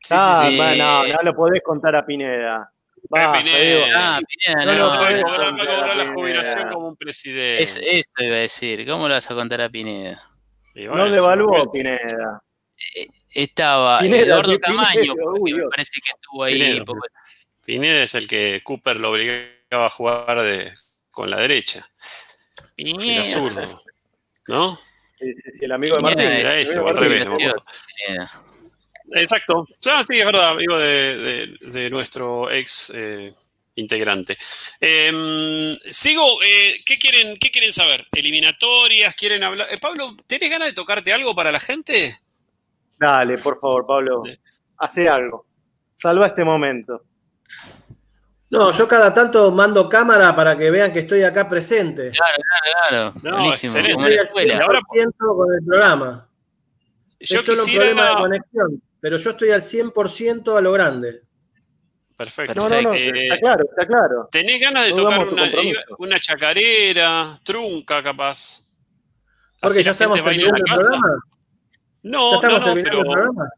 Sí, ah, sí, sí. no, no lo podés contar a Pineda. Va, Pineda. Ah, Pineda, No, no, no, No, no, puede no, cobrar, va a no, cobrar la no, jubilación no. como un presidente. Es- eso iba a decir. ¿Cómo lo vas a contar a Pineda? No bueno, le evaluó yo creo- Pineda. Estaba Pineda, Eduardo Camaño, Pineda, porque uy, me parece que estuvo ahí. Pineda. poco- Pineda es el que Cooper lo obligaba a jugar de, con la derecha. Pineda. zurdo. ¿No? Sí, sí, sí, el amigo de Pineda Martín. Era ese, o al de revés, no me acuerdo. Pineda. Exacto. Ah, sí, es verdad, amigo de, de- de nuestro ex eh, integrante. Eh, sigo, eh, ¿qué, quieren, ¿qué quieren saber? ¿Eliminatorias? ¿Quieren hablar? Eh, Pablo, ¿tenés ganas de tocarte algo para la gente? Dale, por favor, Pablo. Hace algo. Salva este momento. No, yo cada tanto mando cámara para que vean que estoy acá presente. Claro, No, buenísimo. excelente. Estoy al escuela. ahora- 100% con el programa. Yo es solo un quisiera. problema de conexión, pero yo estoy al 100% a lo grande. Perfecto. No, no, no, Eh, está claro, está claro. ¿Tenés ganas de No tocar una, compromiso. una chacarera, trunca, capaz? Porque Así ya estamos terminando el casa. programa. No, Ya estamos no, no, terminando pero el programa.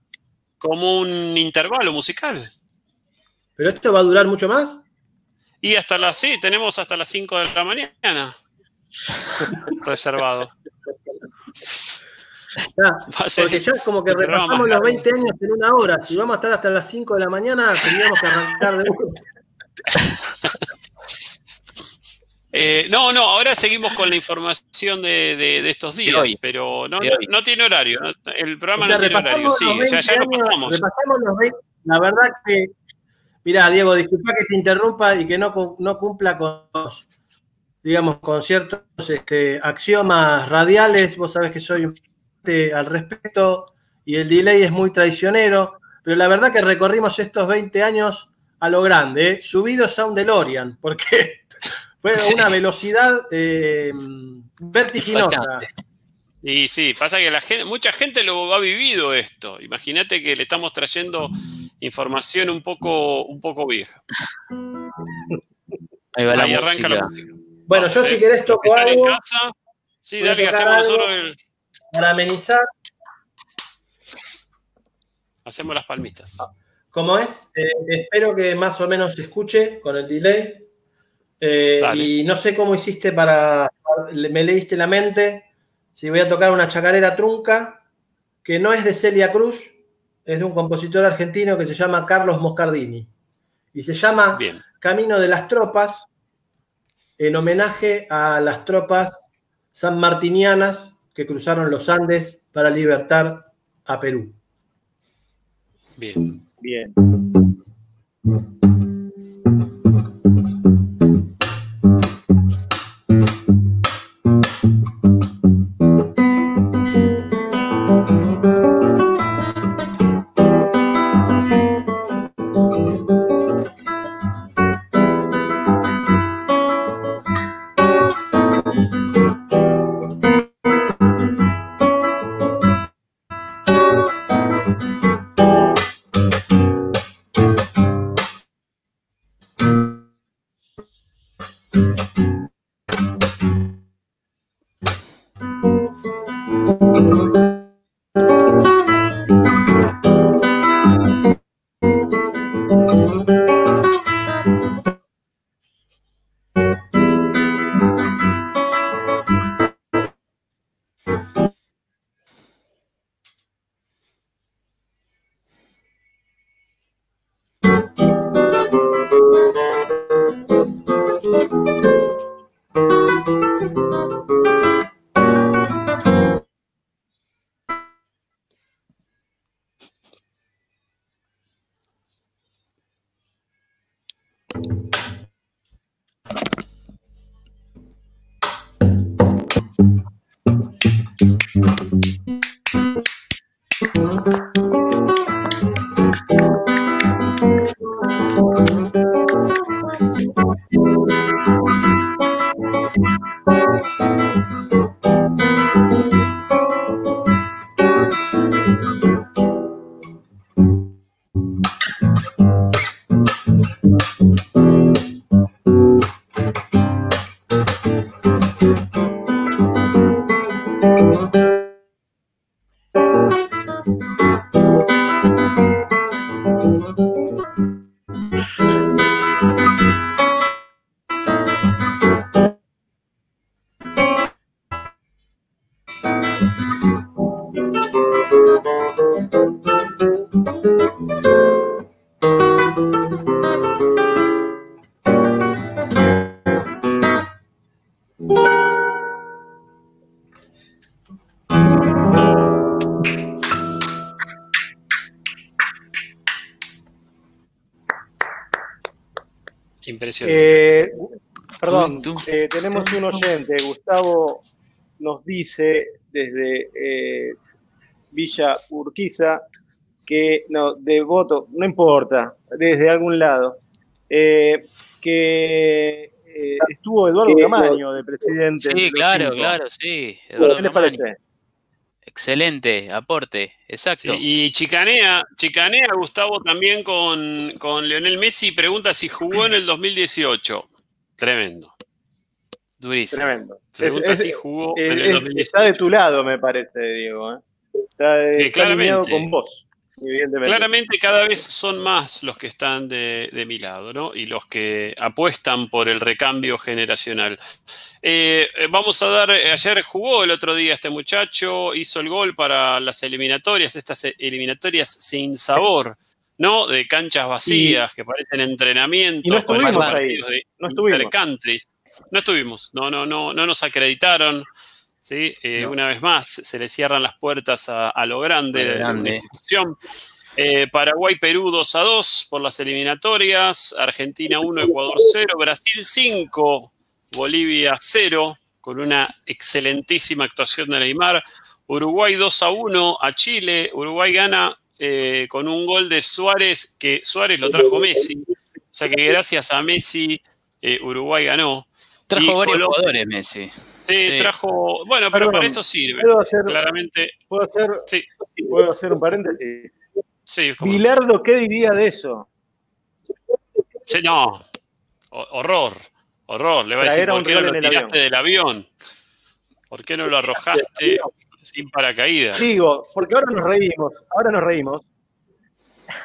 como un intervalo musical. ¿Pero esto va a durar mucho más? Y hasta las, sí, tenemos hasta las 5 de la mañana reservado. Porque ya es como que repasamos los 20 años en una hora. Si vamos a estar hasta las 5 de la mañana, tendríamos que arrancar de nuevo. Eh, no, no, ahora seguimos con la información de, de, de estos días, hoy. pero no, no, tiene horario. no- el programa O sea, no tiene horario. Sí, o sea, 20 ya lo años, pasamos. repasamos los 20 La verdad que, mira, Diego, disculpa que te interrumpa y que no, no cumpla con, los, digamos, con ciertos este, axiomas radiales. Vos sabés que soy un al respecto y el delay es muy traicionero, pero la verdad que recorrimos estos 20 años a lo grande, ¿eh? subidos a un DeLorean, porque fue Sí. una velocidad eh, vertiginosa. Y sí, pasa que la gente, mucha gente lo ha vivido esto. Imagínate que le estamos trayendo información un poco, un poco vieja. Ahí va la Ahí arranca la música. música. Bueno, Vamos, yo ¿eh? si querés Los que toco algo casa, sí, dale, que hacemos algo. nosotros el- para amenizar. hacemos las palmitas. Como es, eh, espero que más o menos se escuche con el delay. Eh, y no sé cómo hiciste para. Me leíste la mente. Si voy a tocar una chacarera trunca, que no es de Celia Cruz, es de un compositor argentino que se llama Carlos Moscardini. Y se llama Bien. Camino de las Tropas, en homenaje a las tropas sanmartinianas que cruzaron los Andes para libertar a Perú. Bien. Bien. Eh, perdón, Tum, tum. eh, tenemos un oyente, Gustavo nos dice desde eh, Villa Urquiza que, no, de voto, no importa, desde algún lado, eh, que eh, estuvo Eduardo Camaño de presidente. de Sí, claro, cinco. claro, sí. Eduardo ¿Qué les parece? Excelente aporte, exacto. Sí, y chicanea, chicanea Gustavo también con, con Leonel Messi y pregunta si jugó en el 2018. Tremendo. Durísimo. Tremendo. Pregunta Es- es- si jugó en el es- 2018. está de tu lado, me parece, Diego. ¿eh? Está, Eh, está con vos. Claramente cada vez son más los que están de, de mi lado, ¿no? Y los que apuestan por el recambio generacional. Eh, eh, vamos a dar, eh, ayer jugó el otro día este muchacho, hizo el gol para las eliminatorias, estas e- eliminatorias sin sabor, ¿no? De canchas vacías que parecen entrenamientos, no estuvimos parecen ahí, de no estuvimos. No estuvimos, no, no, no, no nos acreditaron. ¿Sí? Eh, No. Una vez más, se le cierran las puertas a, a lo grande lo de grande. una institución. Eh, Paraguay-Perú 2 a 2 por las eliminatorias, Argentina 1, Ecuador 0, Brasil 5, Bolivia 0, con una excelentísima actuación de Neymar, Uruguay 2 a 1 a Chile, Uruguay gana eh, con un gol de Suárez, que Suárez lo trajo Messi, o sea que gracias a Messi eh, Uruguay ganó. Trajo Y varios Colo- jugadores Messi. Sí, Sí. trajo, bueno, pero Perdón, para eso sirve, ¿Puedo hacer, claramente, puedo hacer, sí, puedo hacer un paréntesis? sí, como- Bilardo, ¿qué diría de eso? Sí, no, ho- horror, horror. Le va a decir, ¿por un qué no lo tiraste del avión? ¿Por qué no lo arrojaste sin paracaídas? Digo, porque ahora nos reímos, ahora nos reímos,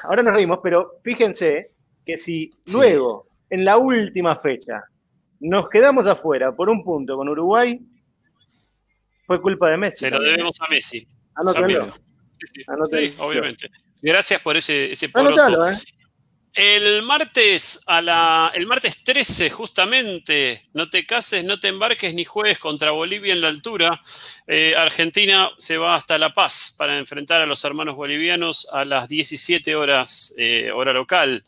ahora nos reímos, pero fíjense que si luego, en la última fecha, nos quedamos afuera por un punto con Uruguay, fue culpa de Messi. Se lo también. debemos a Messi. Anótenlo. Sí, sí, obviamente. Gracias por ese, ese poroto. Anótalo, ¿eh? El martes a la, el martes 13, justamente, no te cases, no te embarques ni juegues contra Bolivia en la altura. Eh, Argentina se va hasta La Paz para enfrentar a los hermanos bolivianos a las 17 horas, eh, hora local,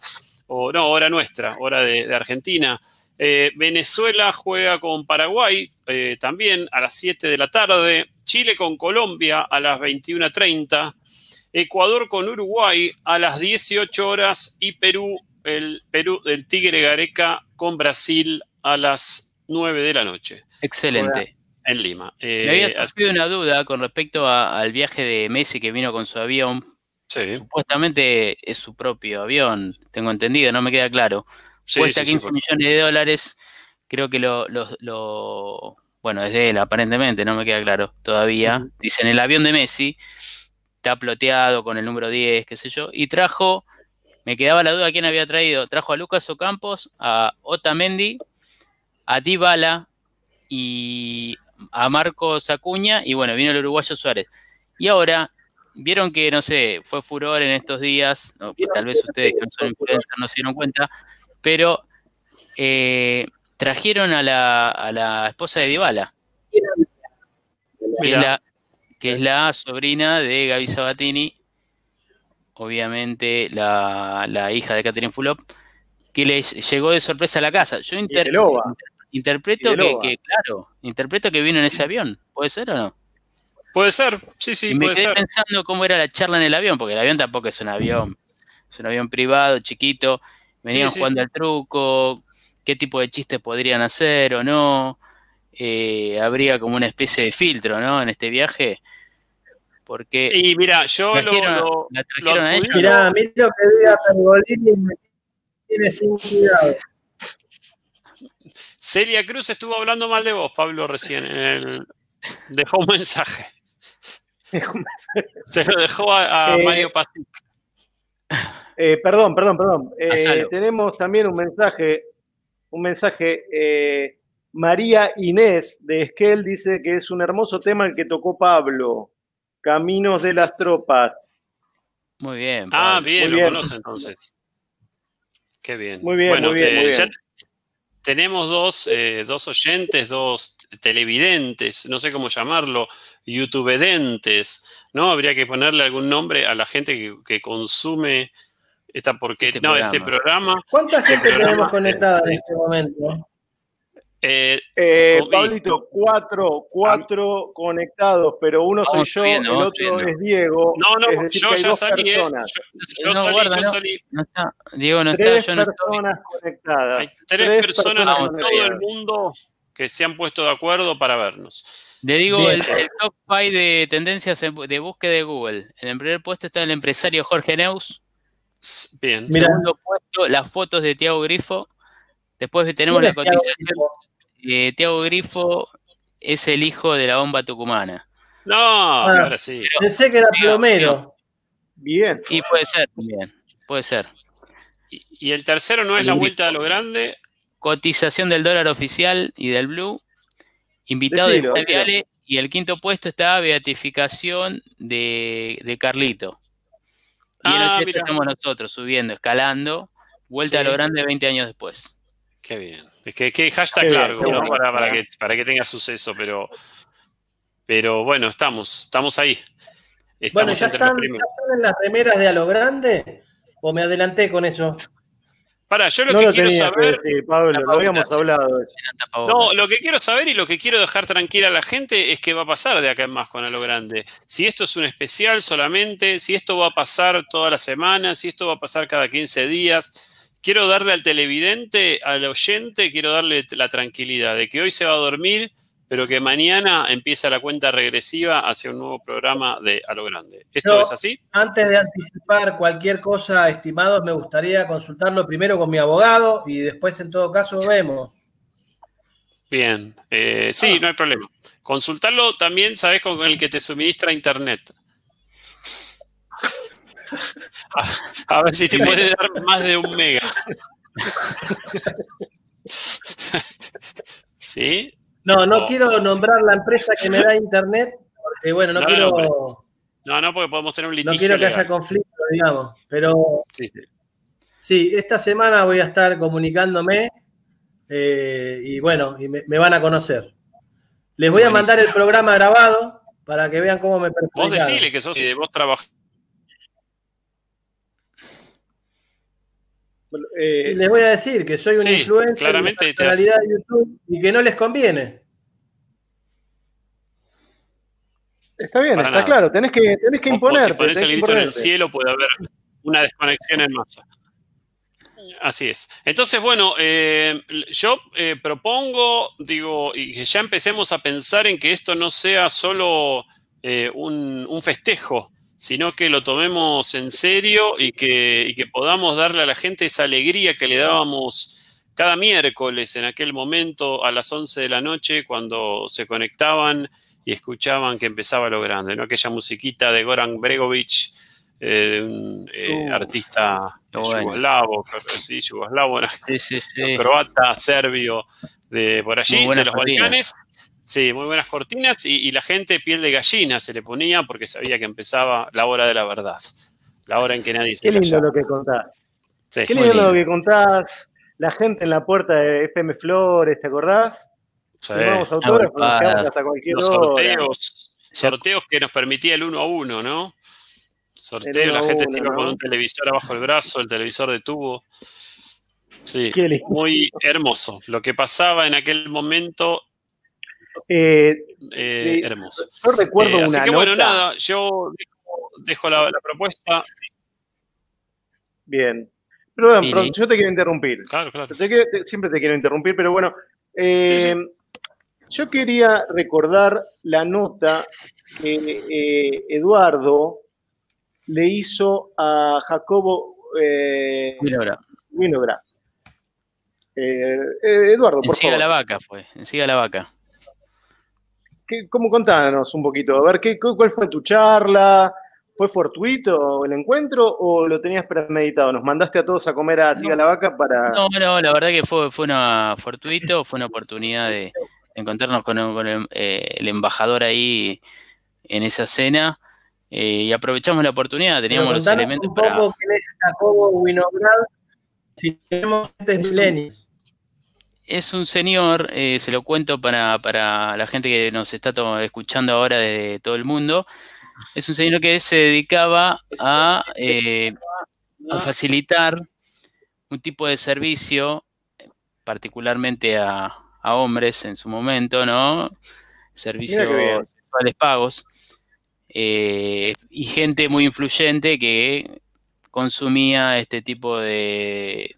o no, hora nuestra, hora de, de Argentina. Eh, Venezuela juega con Paraguay eh, también a las 7 de la tarde. Chile con Colombia a las 21.30. Ecuador con Uruguay a las 18 horas y Perú, el Perú del Tigre Gareca con Brasil a las 9 de la noche Excelente. en Lima. Eh, Me había así- surgido una duda con respecto a- al viaje de Messi que vino con su avión. sí, Supuestamente es su propio avión, tengo entendido, no me queda claro. Sí, Cuesta sí, sí, 15 por- millones de dólares. Creo que lo, lo- lo- Bueno, es de él, aparentemente, no me queda claro todavía. Dicen el avión de Messi está ploteado con el número 10, qué sé yo. Y trajo, me quedaba la duda quién había traído. Trajo a Lucas Ocampos, a Otamendi, a Dybala y a Marcos Acuña. Y bueno, vino el uruguayo Suárez. Y ahora, vieron que, no sé, fue furor en estos días, tal vez ustedes que no son influencers no se dieron cuenta, pero eh, trajeron a la, a la esposa de Dybala, que es, la, que es la sobrina de Gaby Sabatini, obviamente la, la hija de Catherine Fulop, que le llegó de sorpresa a la casa. Yo inter- interpreto que, claro, interpreto que vino en ese avión, ¿puede ser o no? Puede ser, sí, sí, y me puede quedé ser. pensando cómo era la charla en el avión, porque el avión tampoco es un avión, es un avión privado, chiquito. Venían Sí, sí. jugando al truco, qué tipo de chistes podrían hacer o no. Eh, habría como una especie de filtro, ¿no? En este viaje. Porque Y mira, yo lo, trajeron, a- lo- la lo trajeron a ella. adjudico- Mirá, mira lo que diga Pergolini y me tiene sin cuidado. Celia Cruz estuvo hablando mal de vos, Pablo, recién. en el- dejó un mensaje. Se lo dejó a, a Eh, Mario Pasic. Eh, perdón, perdón, perdón. Eh, tenemos también un mensaje, un mensaje. eh, María Inés de Esquel dice que es un hermoso tema el que tocó Pablo. Caminos de las tropas. Muy bien. Ah, bien, Muy lo bien. conoce entonces. Qué bien. Muy bien, Bueno, muy bien, eh, muy bien. ya t- tenemos dos, eh, dos oyentes, dos televidentes, no sé cómo llamarlo, youtubedentes, ¿no? Habría que ponerle algún nombre a la gente que, que consume esta porque Este no, este programa. ¿Cuánta gente programa, tenemos conectada en este momento? eh, Eh, Pablito, cuatro, cuatro conectados, pero uno soy yo, el otro es Diego. no, no, decir, yo ya salí, eh, personas. yo, yo No, salí, guarda, yo no. salí. No está, Diego no está, yo no estoy. personas conectadas. Hay tres, personas en conectadas. todo el mundo que se han puesto de acuerdo para vernos. Le digo el, el top 5 de tendencias en- de búsqueda de Google. En el primer puesto está el empresario Jorge Neus. Bien. Mira. Segundo puesto, las fotos de Tiago Grifo. Después tenemos la ¿Quién es Thiago cotización. Eh, Tiago Grifo es el hijo de la bomba tucumana. No, Ah. ahora sí. Pensé que era Diga, plomero. Bien. Y puede ser también, puede ser. Y, y el tercero no es la vuelta a lo grande. Cotización del dólar oficial y del blue. Invitado Decilo, de. Viale. Y el quinto puesto está beatificación de, de Carlito. Y en el Ah, estamos nosotros subiendo, escalando. Vuelta a lo grande 20 años después. Qué bien. Es que, que hashtag Qué largo, ¿no? bueno. Para, para que, para que tenga suceso, pero, pero bueno, estamos, estamos ahí. Bueno, Estamos ¿ya entre los están, ya primeros. están en las remeras de a lo grande? ¿O me adelanté con eso? Para, yo lo no que lo quiero que saber. decir, Pablo, lo habíamos hablado. No, lo que quiero saber y lo que quiero dejar tranquila a la gente es qué va a pasar de acá en más con A lo Grande. Si esto es un especial solamente, si esto va a pasar toda la semana, si esto va a pasar cada 15 días. Quiero darle al televidente, al oyente, quiero darle la tranquilidad de que hoy se va a dormir, pero que mañana empieza la cuenta regresiva hacia un nuevo programa de A lo Grande. ¿Esto Yo- es así? Antes de anticipar cualquier cosa, estimados, me gustaría consultarlo primero con mi abogado y después, en todo caso, vemos. Bien, Eh, sí, Ah. no hay problema. Consultarlo también, sabes, con el que te suministra internet. A, a ver si te puede dar más de un mega. ¿Sí? No, no Oh. quiero nombrar la empresa que me da internet, porque, bueno, no, No, quiero, no, pero- No, no, porque podemos tener un no litigio. quiero que legal. haya conflicto, digamos. Pero Sí, sí. sí, esta semana voy a estar comunicándome eh, y, bueno, y me, me van a conocer. Les voy a mandar el programa grabado para que vean cómo me Vos decile que sos de vos trabajás. Eh, les voy a decir que soy un Sí, influencer claramente de te has- personalidad de YouTube y que no les conviene. está bien, para está nada. claro. Tenés que, tenés que imponerte. si pones el grito en el cielo, puede haber una desconexión en masa. Así es. Entonces, bueno, eh, yo eh, propongo, digo, y que ya empecemos a pensar en que esto no sea solo eh, un, un festejo, sino que lo tomemos en serio y que, y que podamos darle a la gente esa alegría que le dábamos cada miércoles en aquel momento a las 11 de la noche cuando se conectaban y escuchaban que empezaba lo grande, ¿no? Aquella musiquita de Goran Bregovic, eh, de un eh, Uh, artista bueno. yugoslavo, creo que sí, yugoslavo, Sí, sí, sí. croata, serbio, de por allí, de los. Balcanes. Sí, muy buenas cortinas y, y la gente piel de gallina se le ponía porque sabía que empezaba la hora de la verdad, la hora en que nadie se Qué lindo callaba. lo que contás. Sí. Qué lindo lo que contás. La gente en la puerta de FM Flores, ¿te acordás? Sí. Firmamos autógrafos, hasta cualquier Los hora. sorteos, sorteos que nos permitía el uno a uno, ¿no? Sorteo, la gente uno, se iba con ¿no? un televisor abajo el brazo, el televisor de tubo. Sí, muy hermoso. Lo que pasaba en aquel momento, Eh, eh, Sí. hermoso. yo recuerdo Eh, una así que nota. bueno, nada, yo dejo, dejo la, la propuesta. Bien. Perdón, perdón, yo te quiero interrumpir. Claro, claro. Te quiero- te- siempre te quiero interrumpir, pero bueno. eh, Yo quería recordar la nota que eh, Eduardo le hizo a Jacobo eh. Winograd. Eh, eh, Eduardo, En por Siga favor. la vaca fue. En Siga la vaca. ¿Qué- ¿Cómo contanos un poquito? A ver, ¿qué, ¿cuál fue tu charla? ¿Fue fortuito el encuentro o lo tenías premeditado? ¿Nos mandaste a todos a comer a Siga No. la Vaca para...? No, no, la verdad que fue, fue una fortuito, fue una oportunidad de encontrarnos con, el- con el, eh, el embajador ahí en esa cena eh, y aprovechamos la oportunidad, teníamos los elementos un para... poco quién es Jacobo Winograd, si tenemos este Es milenios. Es un señor, eh, se lo cuento para, para la gente que nos está escuchando ahora de todo el mundo, es un señor que se dedicaba a, eh, a facilitar un tipo de servicio, particularmente a, a hombres en su momento, ¿no? Servicios sexuales pagos, eh, y gente muy influyente que consumía este tipo de,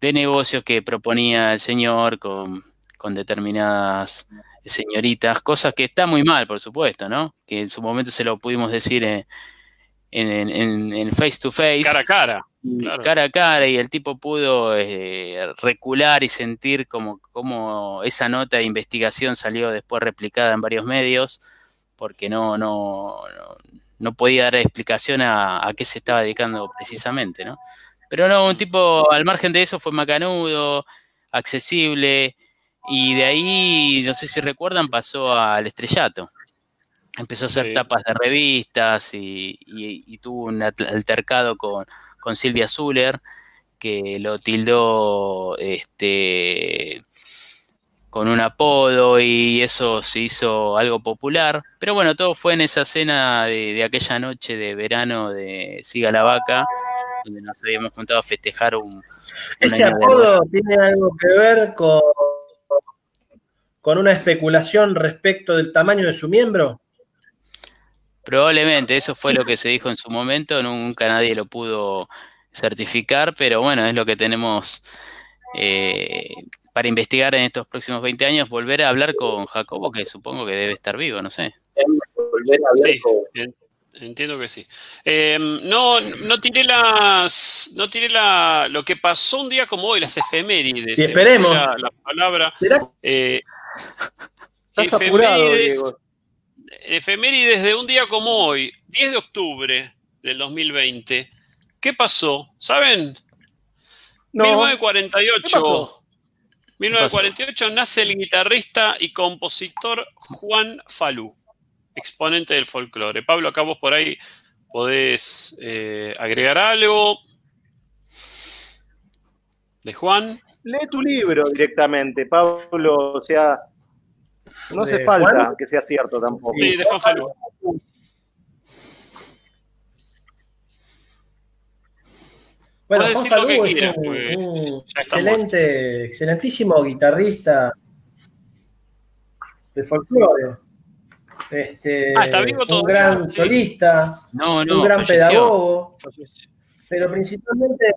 de negocios que proponía el señor con, con determinadas señoritas, cosas que está muy mal, por supuesto, ¿no? Que en su momento se lo pudimos decir en, en- en- en face to face, Cara a cara. claro. cara a cara, y el tipo pudo eh, recular y sentir como, como esa nota de investigación salió después replicada en varios medios, porque no, no, no, no podía dar explicación a, a, qué se estaba dedicando precisamente, ¿no? Pero no, un tipo, al margen de eso, fue macanudo, accesible, y de ahí, no sé si recuerdan, pasó al estrellato. Empezó a hacer tapas de revistas y, tuvo un altercado con, con Silvia Zuller, que lo tildó este, con un apodo y eso se hizo algo popular. Pero bueno, todo fue en esa cena de, aquella noche de verano de Siga la Vaca, donde nos habíamos juntado a festejar un... ¿Ese apodo tiene algo que ver con, con una especulación respecto del tamaño de su miembro? Probablemente, eso fue lo que se dijo en su momento, nunca nadie lo pudo certificar, pero bueno, es lo que tenemos eh, para investigar en estos próximos 20 años, volver a hablar con Jacobo, que supongo que debe estar vivo, no sé. Sí, entiendo que sí. Em, no, no tiré las, no tiré la, lo que pasó un día como hoy, las efemérides. Y esperemos. La, palabra. Eh, efemérides de un día como hoy, 10 de octubre del 2020. ¿Qué pasó? ¿Saben? 1948. 1948 nace el guitarrista y compositor Juan Falú, exponente del folclore. Pablo, acá vos por ahí podés eh, agregar algo de Juan. Lee tu libro directamente, Pablo. O sea, no hace falta que sea cierto tampoco. Sí, de Juan Falú. Bueno, Juan Falú es un, excelente, excelentísimo guitarrista de folclore. Este, ah, está vivo un gran solista, un gran pedagogo, pero principalmente,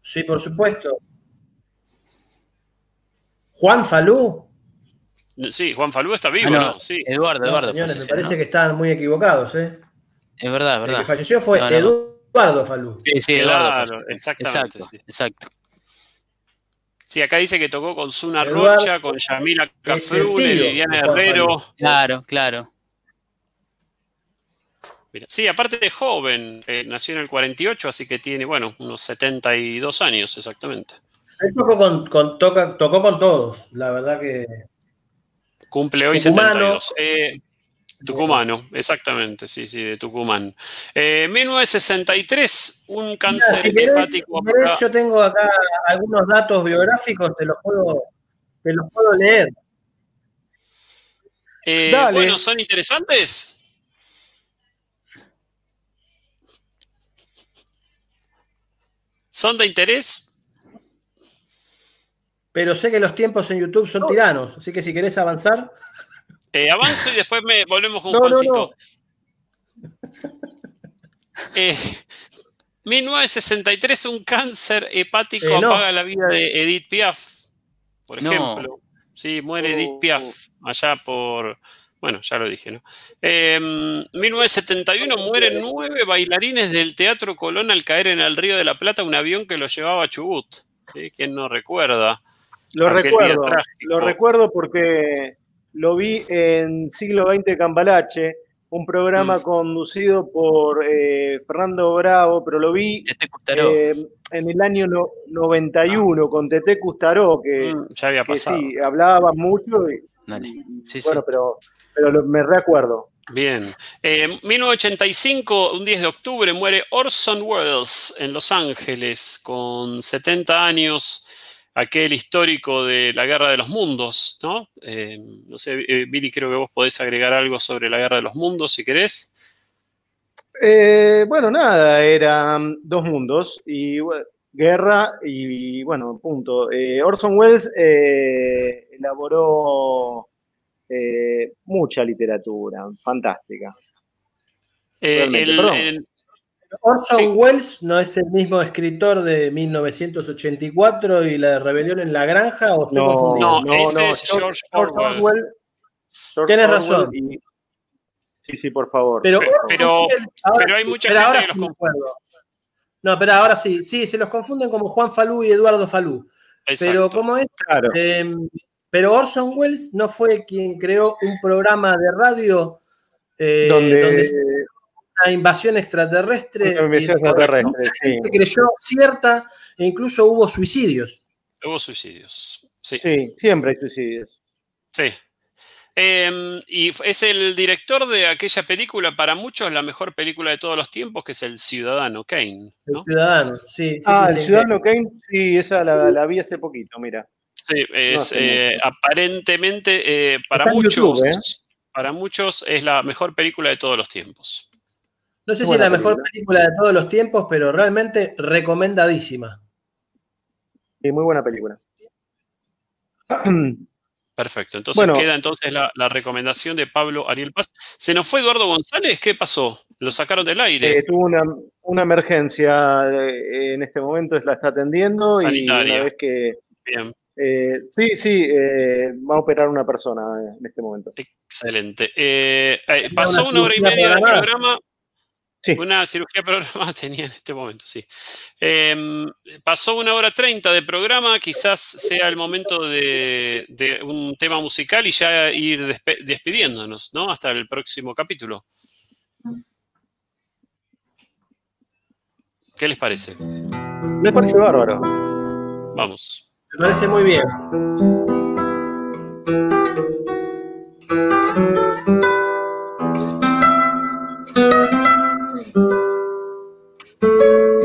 sí, por supuesto. Juan Falú. Sí, Juan Falú está vivo, ah, ¿no? Sí. Eduardo, Eduardo. señores, me parece que están muy equivocados, ¿eh? Es verdad, es verdad. El que falleció fue Eduardo. Eduardo Falú. Sí, sí, Eduardo exactamente. Exacto, exacto. Sí, acá dice que tocó con Zuna Rocha, con Yamila Cafrune, Liliana Herrero. Claro, claro. sí, aparte de joven, eh, nació en el 48, así que tiene, bueno, unos 72 años exactamente. Él tocó con, tocó con todos, la verdad que. Cumple hoy 72. Eh, Tucumano, exactamente, sí, sí, de Tucumán. 1963, eh, un cáncer hepático. yo tengo acá algunos datos biográficos, te los puedo, te los puedo leer. Eh, bueno, ¿son interesantes? ¿Son de interés? Pero sé que los tiempos en YouTube son tiranos, así que si querés avanzar. Eh, avanzo y después me volvemos con Juancito. 1963, eh, un cáncer hepático eh, apaga la vida de Edith Piaf, por ejemplo. Sí, muere Edith oh. Piaf allá por. Bueno, ya lo dije, ¿no? 1971 em, mueren nueve bailarines del Teatro Colón al caer en el Río de la Plata un avión que los llevaba a Chubut. ¿Quién no recuerda? Lo recuerdo, lo recuerdo porque lo vi en Siglo XX Cambalache, un programa mm. conducido por eh, Fernando Bravo, pero lo vi eh, en el año 91 con Tete Custaró, que, mm, ya había pasado. sí, hablaba mucho. Y, bueno, pero, pero me recuerdo. Bien. En 1985, un 10 de octubre, muere Orson Welles en Los Ángeles con 70 años aquel histórico de la Guerra de los Mundos, ¿no? Eh, no sé, eh, Billy, creo que vos podés agregar algo sobre la Guerra de los Mundos, si querés. Eh, bueno, nada, eran dos mundos y guerra y bueno, punto. Orson Welles elaboró mucha literatura, fantástica. el, Orson Welles no es el mismo escritor de 1984 y la rebelión en la granja o estoy no, confundido? No, ese es George, Orwell. Tienes razón. Sí, sí, por favor. Pero, pero, hay mucha gente que los confunde. No, pero ahora sí, sí, se los confunden como Juan Falú y Eduardo Falú. Pero como es, em, pero Orson Welles no fue quien creó un programa de radio eh, donde, donde se- una invasión extraterrestre. Una invasión extraterrestre, sí. gente creyó cierta e incluso hubo suicidios. Hubo suicidios. Sí. sí, siempre hay suicidios. Sí. Eh, y es el director de aquella película, para muchos la mejor película de todos los tiempos, que es El Ciudadano Kane. El ¿no? ciudadano, sí. sí, ah, el sí. Ciudadano Kane, sí, esa la, la vi hace poquito, mira. Sí, es, eh, aparentemente eh, para Está muchos, YouTube, ¿eh? para muchos es la mejor película de todos los tiempos. No sé si es la mejor película de todos los tiempos, pero realmente recomendadísima. Sí, muy buena película. Perfecto. Entonces Bueno. queda entonces la, la recomendación de Pablo Ariel Paz. ¿Se nos fue Eduardo González? ¿Qué pasó? ¿Lo sacaron del aire? Eh, tuvo una, una emergencia eh, en este momento, la está atendiendo Sanitaria. y una vez que... Bien, eh, sí, sí, eh, va a operar una persona en este momento. excelente. Eh, eh, pasó una hora y media del programa. Sí. Una cirugía programada tenía en este momento, sí. Eh, pasó una hora treinta de programa, quizás sea el momento de, de un tema musical y ya ir despe- despidiéndonos, ¿no? Hasta el próximo capítulo. ¿Qué les parece? Me parece bárbaro. Vamos. Me parece muy bien. Impresionante.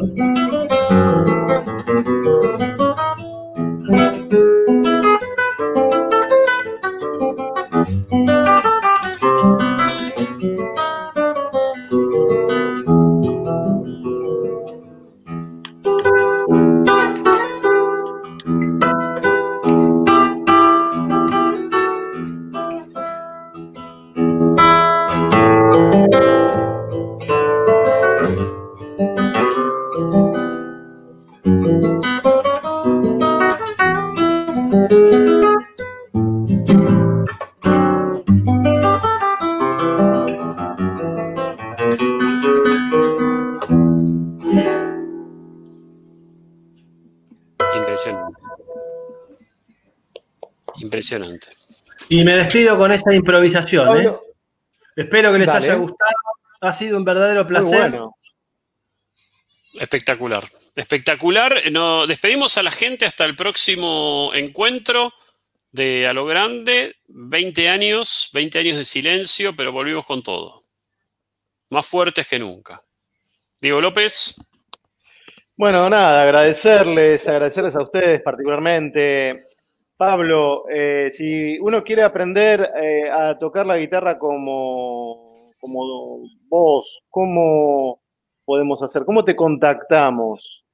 Mm-hmm. Impresionante. Y me despido con esa improvisación. ¿eh? Espero que les Dale. haya gustado. Ha sido un verdadero placer. bueno. Espectacular. Espectacular. Nos despedimos a la gente hasta el próximo encuentro de A lo Grande. 20 años, 20 años de silencio, pero volvimos con todo. Más fuertes que nunca. Diego López, Bueno, nada, agradecerles, agradecerles a ustedes particularmente. Pablo, eh, si uno quiere aprender eh, a tocar la guitarra como, como vos, ¿cómo podemos hacer? ¿Cómo te contactamos?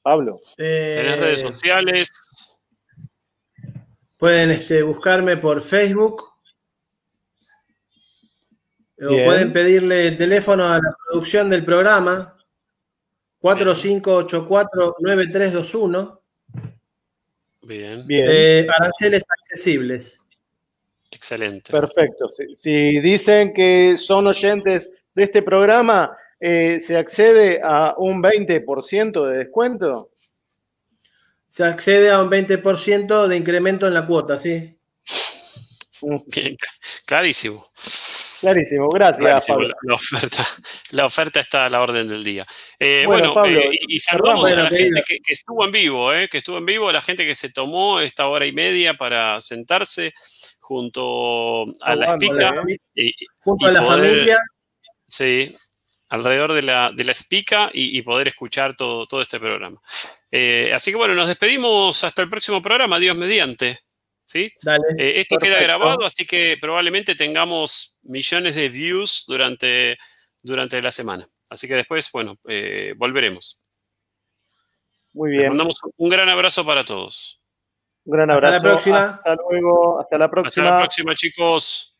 Pablo. Eh, tenés redes sociales. Pueden este, buscarme por Facebook. O pueden pedirle el teléfono a la producción del programa. 4584-9321. Bien, Bien, Eh, aranceles accesibles. excelente. perfecto. Si, si dicen que son oyentes de este programa, eh, ¿se accede a un 20% de descuento? Se accede a un 20% de incremento en la cuota, ¿sí? Bien, clarísimo. Clarísimo, gracias, Clarísimo, Pablo. La, la oferta, la oferta está a la orden del día. Eh, Bueno, bueno, Pablo, eh, y, saludamos a la gente que, que estuvo en vivo, eh, que estuvo en vivo, a la gente que se tomó esta hora y media para sentarse junto a la espica. eh. y- Junto y a la poder- familia. Sí, alrededor de la, de la espica y, y poder escuchar todo, todo este programa. Eh, así que bueno, nos despedimos hasta el próximo programa, Dios mediante. ¿Sí? Dale. Eh, esto queda grabado, así que probablemente tengamos millones de views durante, durante la semana. Así que después, bueno, eh, volveremos. Muy Les bien. mandamos un gran abrazo para todos. Un gran Hasta la abrazo. próxima. Hasta luego. Hasta la Hasta próxima. la próxima, chicos.